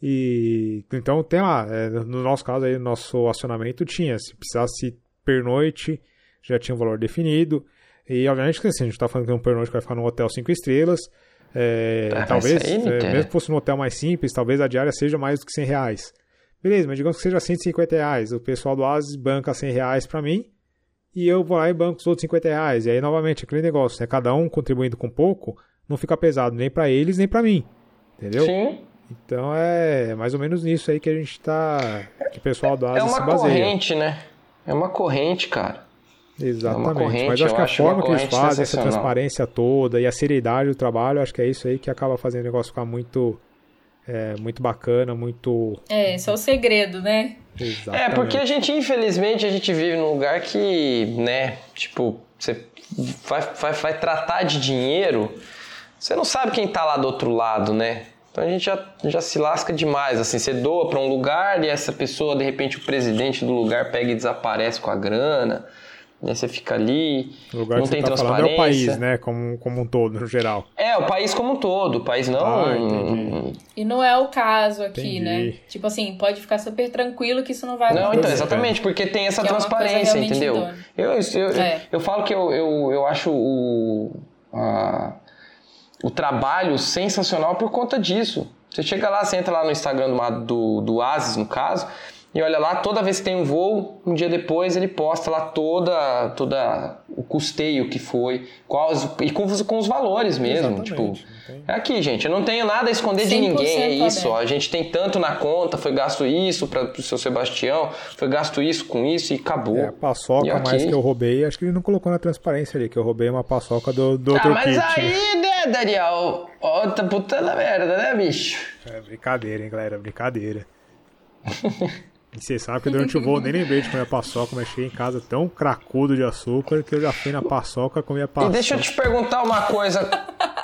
E então tem lá, é, no nosso caso aí, no nosso acionamento tinha, se precisasse pernoite, já tinha um valor definido. E obviamente que assim, a gente tá falando que um pernoite vai ficar num hotel 5 estrelas. é, Ah, mas talvez, é, mesmo que fosse num hotel mais simples, talvez a diária seja mais do que 100 reais. Beleza, mas digamos que seja 150 reais. O pessoal do Asis banca 100 reais pra mim e eu vou lá e banco os outros 50 reais. E aí, novamente, aquele negócio, né? Cada um contribuindo com pouco, não fica pesado nem pra eles nem pra mim. Entendeu? sim. Então é mais ou menos nisso aí que a gente tá. Que o pessoal do Asa É uma corrente, né? É uma corrente, cara. Exatamente. corrente, Mas eu acho que a acho forma que eles fazem, essa transparência toda e a seriedade do trabalho, acho que é isso aí que acaba fazendo o negócio ficar muito, é, muito bacana, muito. É, esse é o segredo, né? Exatamente. É, porque a gente, infelizmente, a gente vive num lugar que, né, tipo, você vai, vai, vai tratar de dinheiro, você não sabe quem tá lá do outro lado, né? Então a gente já, já se lasca demais, assim, você doa pra um lugar e essa pessoa, de repente, o presidente do lugar pega e desaparece com a grana, e aí você fica ali, O lugar não que você tem tá falando transparência. é o país, né? Como, como um todo, no geral. É, o país como um todo, o país não... Ah. E não é o caso aqui, Entendi. né? Tipo assim, pode ficar super tranquilo que isso não vai Não, então, exatamente, porque tem essa Que é transparência, realmente entendeu? Eu, eu, eu, É. eu falo que eu, eu, eu acho o, a- o trabalho sensacional por conta disso. Você chega lá, você entra lá no Instagram do, do, do Asis, no caso, e olha lá, toda vez que tem um voo, um dia depois ele posta lá toda, toda o custeio que foi, quais, e com, os- com os valores mesmo. Exatamente, Tipo, é aqui, gente, eu não tenho nada a esconder de 100% ninguém, é isso. Ó, a gente tem tanto na conta, foi gasto isso para o seu Sebastião, foi gasto isso com isso e acabou. É, a paçoca E mais que eu roubei, acho que ele não colocou na transparência ali, que eu roubei uma paçoca do, do outro Ah, mas kit. aí, né, Daniel? Ó, tá puta da merda, né, bicho? É brincadeira, hein, galera? Brincadeira. e você sabe que durante o voo eu nem lembrei de comer a paçoca, mas cheguei em casa tão cracudo de açúcar que eu já fui na paçoca comer a E paçoca. deixa eu te perguntar uma coisa.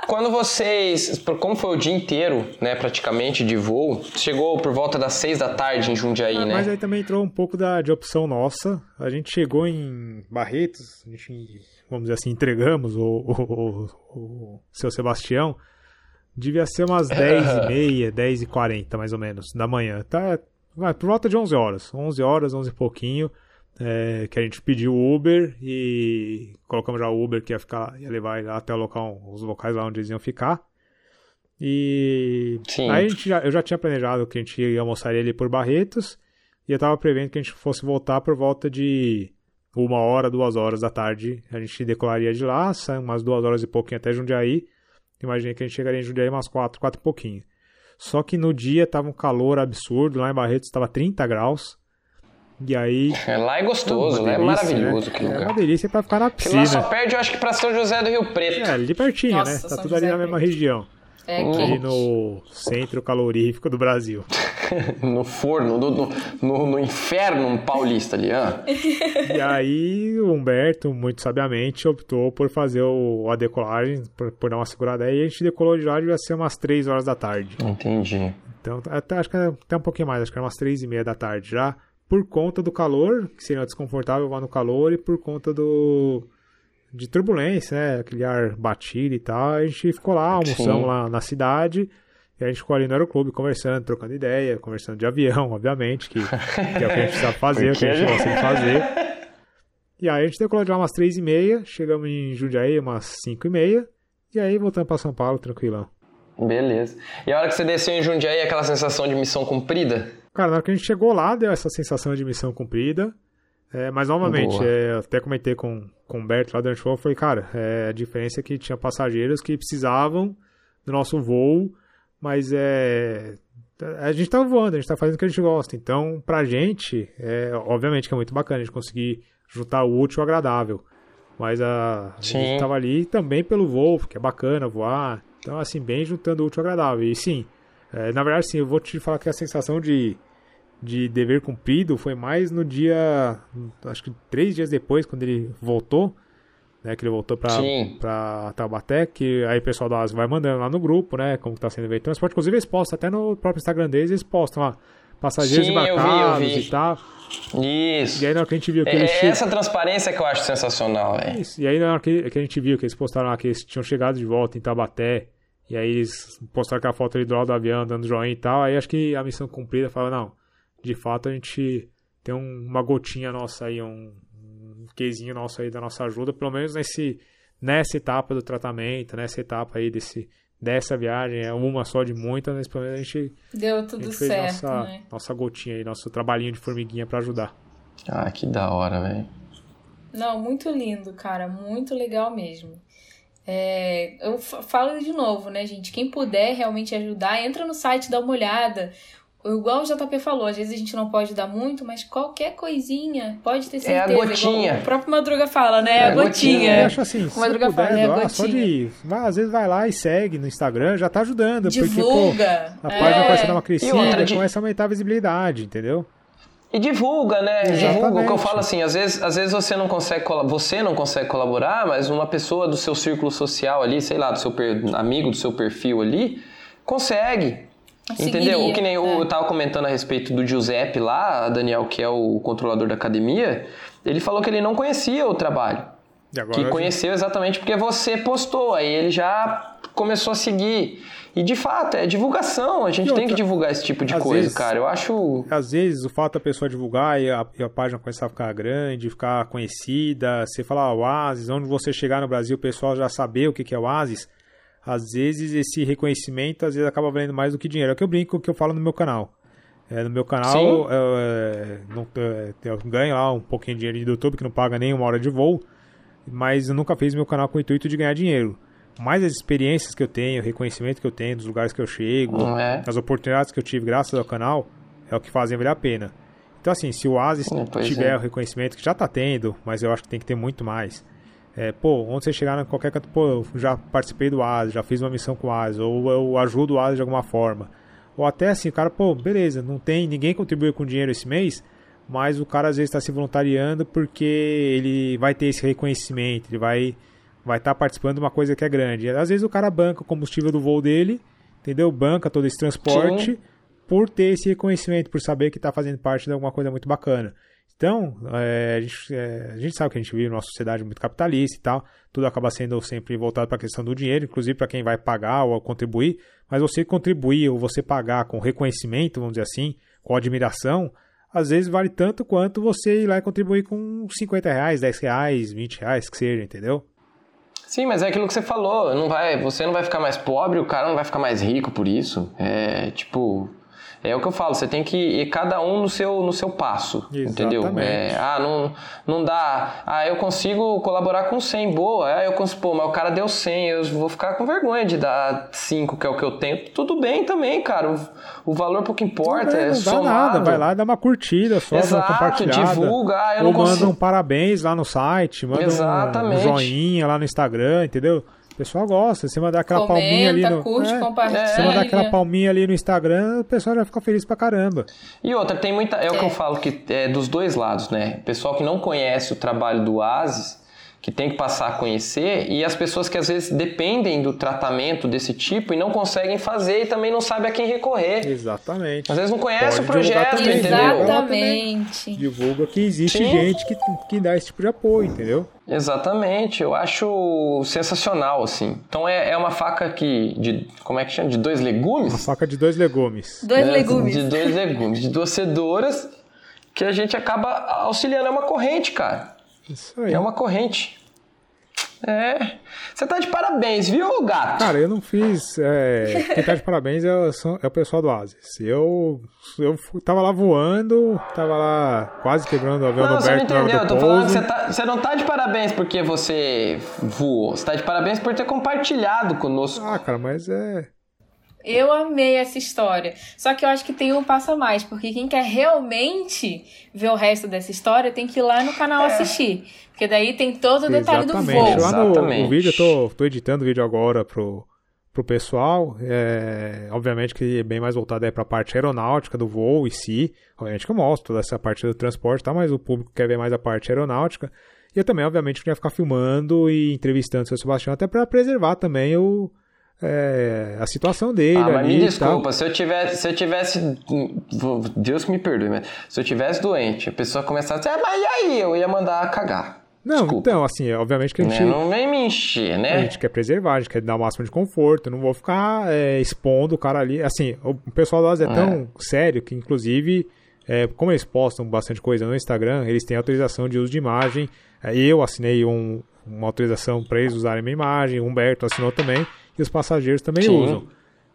Quando vocês. Como foi o dia inteiro, né, praticamente, de voo, chegou por volta das seis da tarde em Jundiaí, Ah, né? Mas aí também entrou um pouco da, de opção nossa. A gente chegou em Barretos, a gente, vamos dizer assim, entregamos o, o, o, o seu Sebastião. Devia ser umas 10h30, 10h40 mais ou menos, da manhã. Tá, vai, por volta de 11 horas. 11 horas, 11 e pouquinho. é, que a gente pediu o Uber e colocamos já o Uber que ia, ficar, ia levar ele até o local, os locais lá onde eles iam ficar. E Sim. aí a gente já, eu já tinha planejado que a gente ia almoçar ele por Barretos e eu tava prevendo que a gente fosse voltar por volta de uma hora, duas horas da tarde. A gente decolaria de lá, sai umas duas horas e pouquinho até Jundiaí. Imaginei que a gente chegaria em Jundiaí umas quatro, quatro e pouquinho. Só que no dia tava um calor absurdo, lá em Barretos estava 30 graus. E aí. É, lá é gostoso, é delícia, maravilhoso né? aquele É lugar. uma delícia pra ficar na Aquilo lá só piscina. perde, eu acho que pra São José do Rio Preto. É, ali pertinho, Nossa, né? Tá São tudo José ali na é mesma região. É quente. no centro calorífico do Brasil. no forno, no, no, no- no inferno paulista ali, ah. E aí o Humberto, muito sabiamente, optou por fazer o, a decolagem, por, por dar uma segurada aí, e a gente decolou de lá, devia ser umas 3 horas da tarde. Entendi. Então, até, acho que era até um pouquinho mais, acho que era umas 3 e meia da tarde já, por conta do calor, que seria desconfortável voar no calor, e por conta do de turbulência, né, aquele ar batido e tal, a gente ficou lá, almoçamos Sim. lá na cidade, e a gente ficou ali no aeroclube conversando, trocando ideia, conversando de avião, obviamente, que, que é o que a gente sabe fazer, o que a gente gosta de fazer. E aí a gente decolou de lá umas três e meia, chegamos em Jundiaí umas cinco e meia, e aí voltamos para São Paulo, tranquilão. Beleza. E a hora que você desceu em Jundiaí, aquela sensação de missão cumprida? Cara, na hora que a gente chegou lá, deu essa sensação de missão cumprida. É, mas novamente, é, eu até comentei com, com o Humberto lá durante o voo, foi, cara, é, a diferença é que tinha passageiros que precisavam do nosso voo, mas é. A gente tá voando, a gente tá fazendo o que a gente gosta. Então, pra gente, é, obviamente que é muito bacana a gente conseguir juntar o útil ao agradável. Mas a, a gente tava ali também pelo voo, porque é bacana voar. Então, assim, bem juntando o útil ao agradável. E sim, é, na verdade, sim, eu vou te falar que a sensação de, de dever cumprido foi mais no dia, acho que três dias depois, quando ele voltou, né, que ele voltou pra Taubaté, que aí o pessoal da ASA vai mandando lá no grupo, né, como tá sendo feito o transporte, inclusive eles postam, até no próprio Instagram deles, eles postam lá, passageiros Sim, eu vi, eu embarcados vi. e tal, Isso. e aí na hora que a gente viu que É, eles é essa transparência que eu acho sensacional, velho. isso. E aí na hora que, que a gente viu que eles postaram lá que eles tinham chegado de volta em Taubaté, e aí eles postaram aquela foto ali do lado do avião, dando joinha e tal, aí acho que a missão cumprida fala, não, de fato a gente tem um- uma gotinha nossa aí, um, um quesinho nosso aí da nossa ajuda, pelo menos nesse, nessa etapa do tratamento, nessa etapa aí desse, dessa viagem, é uma só de muitas, mas pelo menos a gente, Deu a tudo gente fez certo, nossa, né? nossa gotinha aí, nosso trabalhinho de formiguinha pra ajudar. Ah, que da hora, velho. Não, muito lindo, cara. Muito legal mesmo. É, eu falo de novo, né, gente? Quem puder realmente ajudar, entra no site, dá uma olhada. Igual o JP falou, às vezes a gente não pode dar muito, mas qualquer coisinha, pode ter certeza. É a gotinha. o próprio Madruga fala, né? É a gotinha. Eu acho assim, se Madruga puder fala, doar, é só de... Vai, às vezes vai lá e segue no Instagram, já tá ajudando. Divulga. Porque, pô, a página é. começa a dar uma crescida, de... começa a aumentar a visibilidade, entendeu? E divulga, né? Exatamente. Divulga. O que eu falo assim, às vezes, às vezes você não consegue você não consegue colaborar, mas uma pessoa do seu círculo social ali, sei lá, do seu per... amigo do seu perfil ali, consegue. Entendeu? O que nem eu, é. eu tava comentando a respeito do Giuseppe lá, Daniel, que é o controlador da academia, ele falou que ele não conhecia o trabalho. que conheceu exatamente porque você postou, aí ele já começou a seguir. E de fato, é divulgação, a gente outra, tem que divulgar esse tipo de coisa, vezes, cara. Eu acho. Às vezes o fato da pessoa divulgar e a, e a página começar a ficar grande, ficar conhecida, você falar ah, Oasis, onde você chegar no Brasil, o pessoal já saber o que é Oasis às vezes esse reconhecimento às vezes acaba valendo mais do que dinheiro. É o que eu brinco, que eu falo no meu canal. É, no meu canal eu, é, não, é, eu ganho lá um pouquinho de dinheiro do YouTube, que não paga nem uma hora de voo, mas eu nunca fiz meu canal com o intuito de ganhar dinheiro. Mais as experiências que eu tenho, o reconhecimento que eu tenho, dos lugares que eu chego, é. as oportunidades que eu tive graças ao canal, é o que fazem valer a pena. Então assim, se o Oasis tiver é. o reconhecimento, que já está tendo, mas eu acho que tem que ter muito mais, é, pô, onde você chegar em qualquer canto, pô, eu já participei do ASI, já fiz uma missão com o ASI, ou eu ajudo o ASI de alguma forma. Ou até assim, o cara, pô, beleza, não tem, ninguém contribuiu com dinheiro esse mês, mas o cara às vezes está se voluntariando porque ele vai ter esse reconhecimento, ele vai vai estar tá participando de uma coisa que é grande. Às vezes o cara banca o combustível do voo dele, entendeu? Banca todo esse transporte Sim. por ter esse reconhecimento, por saber que está fazendo parte de alguma coisa muito bacana. Então, é, a, gente, é, a, gente, sabe que a gente vive numa sociedade muito capitalista e tal, tudo acaba sendo sempre voltado para a questão do dinheiro, inclusive para quem vai pagar ou contribuir, mas você contribuir ou você pagar com reconhecimento, vamos dizer assim, com admiração, às vezes vale tanto quanto você ir lá e contribuir com 50 reais, 10 reais, 20 reais, que seja, entendeu? Sim, mas é aquilo que você falou, não vai, você não vai ficar mais pobre, o cara não vai ficar mais rico por isso. É tipo, é o que eu falo, você tem que ir cada um no seu, no seu passo, Exatamente. entendeu? É, ah, não, não dá. Ah, eu consigo colaborar com 100, boa. Ah, eu consigo, pô, mas o cara deu 100, eu vou ficar com vergonha de dar 5, que é o que eu tenho. Tudo bem também, cara. O, o valor pouco importa, bem, é não somado. Dá nada, vai lá e dá uma curtida só, Exato, uma compartilhada. divulga. Ah, eu ou não manda consigo... um parabéns lá no site, manda Exatamente. um joinha lá no Instagram, entendeu? O pessoal gosta. Você mandar aquela Comenta, palminha ali no. Curte, é, compartilha. Você mandar aquela palminha ali no Instagram, o pessoal já fica feliz pra caramba. E outra, tem muita. É, o que eu é. falo que é dos dois lados, né? Pessoal que não conhece o trabalho do Oasis que tem que passar a conhecer e as pessoas que às vezes dependem do tratamento desse tipo e não conseguem fazer e também não sabem a quem recorrer. Exatamente. Às vezes não conhece Pode o projeto, entendeu? Exatamente. Divulga que existe Sim. gente que, que dá esse tipo de apoio, entendeu? Exatamente, eu acho sensacional, assim. Então é, é uma faca que. De, como é que chama? De dois legumes? Uma faca de dois legumes. Dois é, legumes. De dois legumes, de duas cedoras, que a gente acaba auxiliando. É uma corrente, cara. Isso aí. É uma corrente. É. Você tá de parabéns, viu, gato? Cara, eu não fiz. É, quem tá de parabéns é, é o pessoal do Asis. Eu, eu tava lá voando, tava lá quase quebrando o avião não, do Alberto. Você não entendeu? Eu tô falando que você, tá, você não tá de parabéns porque você voou. Você tá de parabéns por ter compartilhado conosco. Ah, cara, mas é. Eu amei essa história. Só que eu acho que tem um passo a mais, porque quem quer realmente ver o resto dessa história tem que ir lá no canal é. assistir. Porque daí tem todo o detalhe Exatamente. do voo. Lá no, no, vídeo, eu tô, tô editando o vídeo agora pro, pro pessoal. É, obviamente que é bem mais voltado aí pra parte aeronáutica do voo em si. Obviamente que eu mostro toda essa parte do transporte, tá? Mas o público quer ver mais a parte aeronáutica. E eu também, obviamente, queria ficar filmando e entrevistando o seu Sebastião, até para preservar também o é, a situação dele. Ah, mas me desculpa, se eu tivesse, se eu tivesse, Deus que me perdoe, mas se eu tivesse doente, a pessoa começasse, ah, mas e aí? Eu ia mandar cagar. Não, Desculpa. então, assim, obviamente que a gente. Né, não vem me encher, né? A gente quer preservar, a gente quer dar o máximo de conforto. Não vou ficar é, expondo o cara ali. Assim, o pessoal da é tão é. sério que, inclusive, é, como eles postam bastante coisa no Instagram, eles têm autorização de uso de imagem. É, eu assinei um, uma autorização para eles usarem minha imagem, o Humberto assinou também e os passageiros também Sim. usam.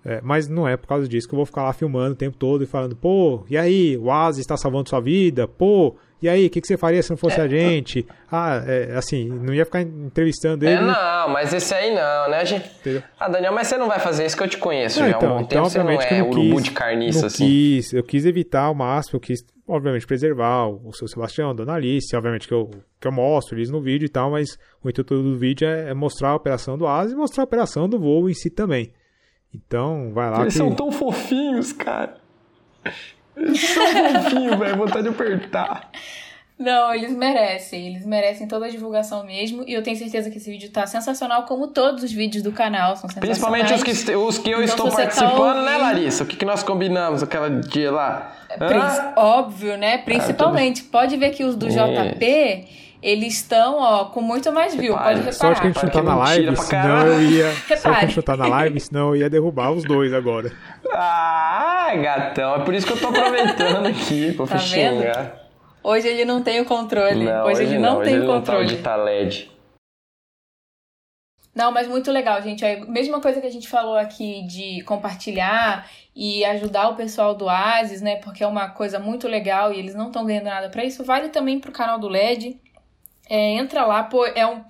É, mas não é por causa disso que eu vou ficar lá filmando o tempo todo e falando, pô, e aí, o Oasis está salvando sua vida, pô, E aí, o que, que você faria se não fosse a gente? Ah, é, assim, não ia ficar entrevistando ele. É, não, mas esse aí não, né, gente? Entendeu? Ah, Daniel, mas você não vai fazer isso que eu te conheço Não, já há um então, então, tempo. Você não é não urubu quis, de carniça, assim. quis, eu quis evitar ao máximo, eu quis, obviamente, preservar o seu Sebastião, a Dona Alice, obviamente que eu, que eu mostro eles no vídeo e tal, mas o intuito do vídeo é, é mostrar a operação do Asa e mostrar a operação do voo em si também. Então, vai lá Eles que... são tão fofinhos, cara. Eles são fofinhos, velho. Vontade de apertar. Não, eles merecem. Eles merecem toda a divulgação mesmo. E eu tenho certeza que esse vídeo tá sensacional, como todos os vídeos do canal são sensacionais. Principalmente os que, os que eu Então, estou tá participando, né, ouvindo- Larissa? O que, que nós combinamos aquela dia lá? Hã? Óbvio, né? Principalmente. Pode ver que os do JP, eles estão, ó, com muito mais view. Repare, Pode reparar. Sorte que a gente não Para tá que na live, senão eu ia... Sorte que a gente não tá na live, senão eu ia derrubar os dois agora. Ah, gatão. É por isso que eu tô aproveitando aqui, pra Tá xingar. Hoje ele não tem o controle. hoje, ele não hoje tem ele o não tá controle. onde tá LED. Não, mas muito legal, gente. É a mesma coisa que a gente falou aqui de compartilhar e ajudar o pessoal do Asis, né? Porque é uma coisa muito legal e eles não estão ganhando nada pra isso. Vale também pro canal do LED. É, entra lá, pô, é um,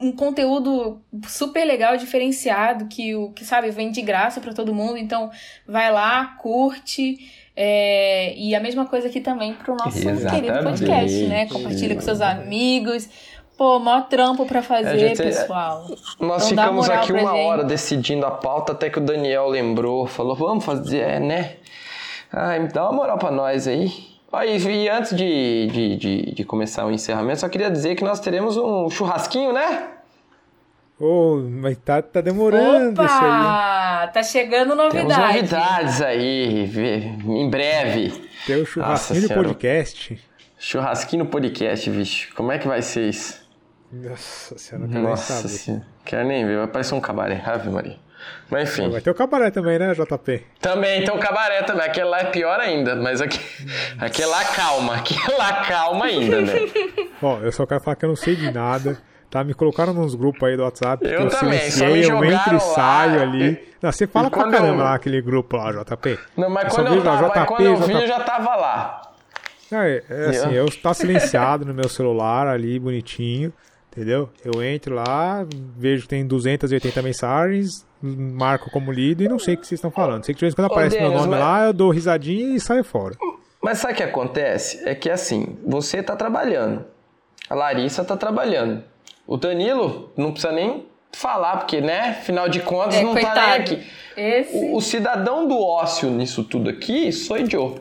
um conteúdo super legal, diferenciado, que o que sabe vem de graça pra todo mundo. Então, vai lá, curte. é, e a mesma coisa aqui também pro nosso querido Exatamente. podcast, né? Compartilha com seus amigos. Pô, mó trampo pra fazer, A gente- pessoal. Nós Então ficamos aqui uma gente. hora decidindo a pauta, até que o Daniel lembrou, falou, vamos fazer, é, né? Ai, dá uma moral pra nós aí. E, e antes de, de, de, de começar o encerramento, só queria dizer que nós teremos um churrasquinho, né? Ô, mas tá, tá demorando isso aí. Opa! Tá chegando Temos novidade. novidades aí, em breve. Tem o Nossa churrasquinho Senhora. podcast. Churrasquinho no podcast, bicho. Como é que vai ser isso? Nossa senhora, não quero nem saber. senhora. Quero nem ver, vai parecer um cabaré. Ave Maria. Mas enfim. Vai ter o cabaré também, né, JP? Também tem o cabaré também. Aquele lá é pior ainda, mas aqui, aquele lá calma. Aquele lá calma ainda, né? Ó, eu só quero falar que eu não sei de nada. Tá, me colocaram nos grupos aí do WhatsApp. Eu eu também, só me silenciei, eu entro jogaram e saio ali. Não, você fala pra caramba eu- lá naquele grupo lá, JP. Não, mas Eu quando eu, tava, JP, quando eu vi, JP. eu já tava lá. É, é assim, eu tá silenciado no meu celular ali, bonitinho, entendeu? Eu entro lá, vejo que tem 280 mensagens, marco como lido e não sei o que vocês estão falando. Sei que de vez em quando aparece meu Denis, nome mas- lá, eu dou risadinha e saio fora. Mas sabe o que acontece? É que assim, você tá trabalhando. A Larissa tá trabalhando. O Danilo não precisa nem falar, porque, né? Afinal de contas, É, não tá nem coitado. aqui. Esse. O, o cidadão do ócio nisso tudo aqui sou eu.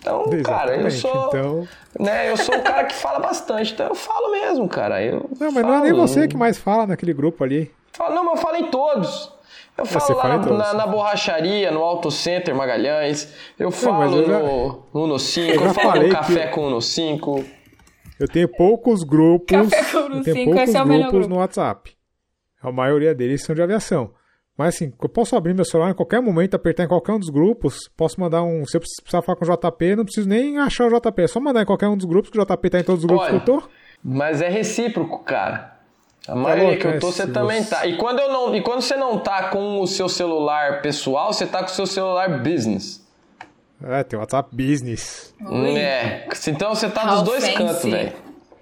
Então, cara, eu Exatamente, sou. então- Né, eu sou o cara que fala bastante. Então eu falo mesmo, cara. Eu Não, mas não é nem falo. você que mais fala naquele grupo ali. Falo, não, mas eu falo em todos. Eu você falo lá em na, na- na borracharia, no Auto Center Magalhães. Eu falo eu já- no, no Uno 5, eu eu, falo no que- café com o Uno 5. Eu tenho poucos grupos. Café com eu Uno tenho 5, poucos esse é o melhor grupos grupo. no WhatsApp. A maioria deles são de aviação. Mas assim, eu posso abrir meu celular em qualquer momento, apertar em qualquer um dos grupos. Posso mandar um. Se eu precisar falar com o JP, não preciso nem achar o JP. É só mandar em qualquer um dos grupos, que o JP tá em todos os grupos Olha, que eu tô. Mas é recíproco, cara. A maioria que eu né? tô, você também tá. E quando, eu não, e quando você não tá com o seu celular pessoal, você tá com o seu celular business. É, tem o WhatsApp Business. Ui. É. Então você tá How dos dois fancy. cantos, velho.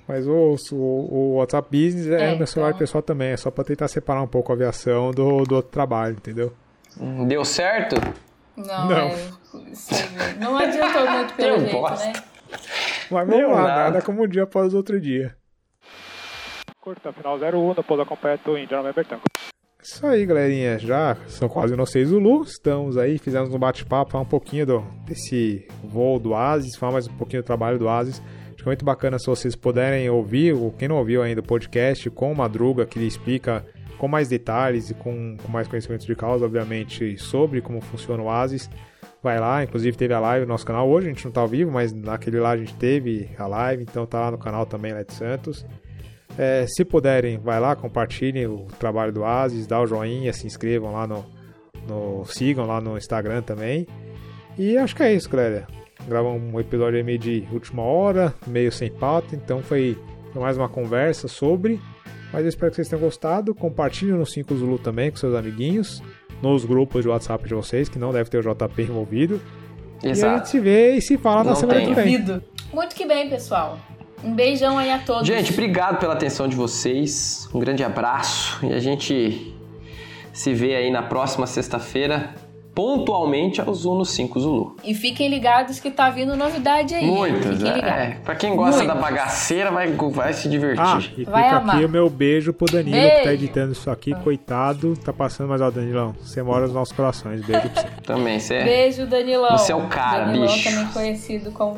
Mas o, o, o WhatsApp Business é, É, o meu celular então. pessoal também. É só pra tentar separar um pouco a aviação do, do outro trabalho, entendeu? Deu certo? Não, Não. é. não adiantou muito pelo jeito, né? Mas Meu vamos lá, nada. nada como um dia após outro dia. Curta, final 01, no pouso completo, Índia November Tango. Isso aí, galerinha. Já são quase no 6 Zulu. Estamos aí, fizemos um bate-papo, falar um pouquinho do, desse voo do Asis, falar mais um pouquinho do trabalho do Asis. Acho que é muito bacana se vocês puderem ouvir, ou quem não ouviu ainda o podcast, com o Madruga, que ele explica com mais detalhes e com, com mais conhecimentos de causa, obviamente, sobre como funciona o Asis. Vai lá, inclusive teve a live no nosso canal. Hoje a gente não tá ao vivo, mas naquele lá a gente teve a live, então tá lá no canal também, Let Santos. É, se puderem, vai lá, compartilhem o trabalho do Asis, dá o joinha, se inscrevam lá no, no. sigam lá no Instagram também. E acho que é isso, galera. Gravamos um episódio aí meio de última hora, meio sem pauta, então foi, foi mais uma conversa sobre. Mas eu espero que vocês tenham gostado. Compartilhem no 5 Zulu também com seus amiguinhos, nos grupos de WhatsApp de vocês, que não deve ter o JP envolvido. E a gente Exato. se vê e se fala na Não semana tem. que vem. Muito que bem, pessoal. Um beijão aí a todos. Gente, obrigado pela atenção de vocês. Um grande abraço e a gente se vê aí na próxima sexta-feira, pontualmente aos Uno 5 Zulu. E fiquem ligados que tá vindo novidade aí. Muitas, Fiquem é. ligados. Pra quem gosta Muitas. da bagaceira, vai, vai se divertir. Ah, e Vai fica amar. aqui o meu beijo pro Danilo, Beijo. que tá editando isso aqui, coitado. Tá passando, mas ó, Danilão, você mora nos nossos corações. Beijo pra você. Também, você Beijo, Danilão. Você é o cara, Danilão bicho. também conhecido como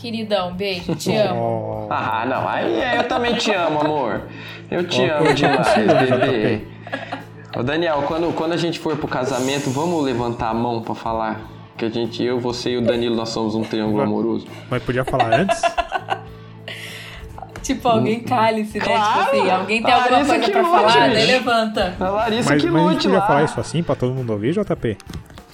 queridão. Beijo, te amo. Ah, não. Aí eu também te amo, amor. Eu te amo demais, bebê. Ô, Daniel, quando, quando a gente for pro casamento, vamos levantar a mão pra falar que a gente, eu, você e o Danilo, nós somos um triângulo amoroso. mas podia falar antes? Tipo, alguém cale-se, né? Claro. Tipo assim, alguém tem A alguma coisa pra lute, falar, daí levanta. A Larissa Mas, que mas a gente lute podia lá. falar isso assim pra todo mundo ouvir, JP?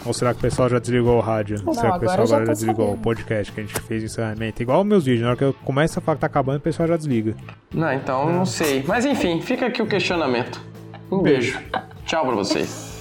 Ou será que o pessoal já desligou o rádio? Não, será que o pessoal agora já já desligou sabendo. o podcast que a gente fez o encerramento? Igual meus vídeos, na hora que eu começo a falar que tá acabando, o pessoal já desliga. Não, então não sei. Mas enfim, fica aqui o questionamento. Um beijo. Tchau pra vocês.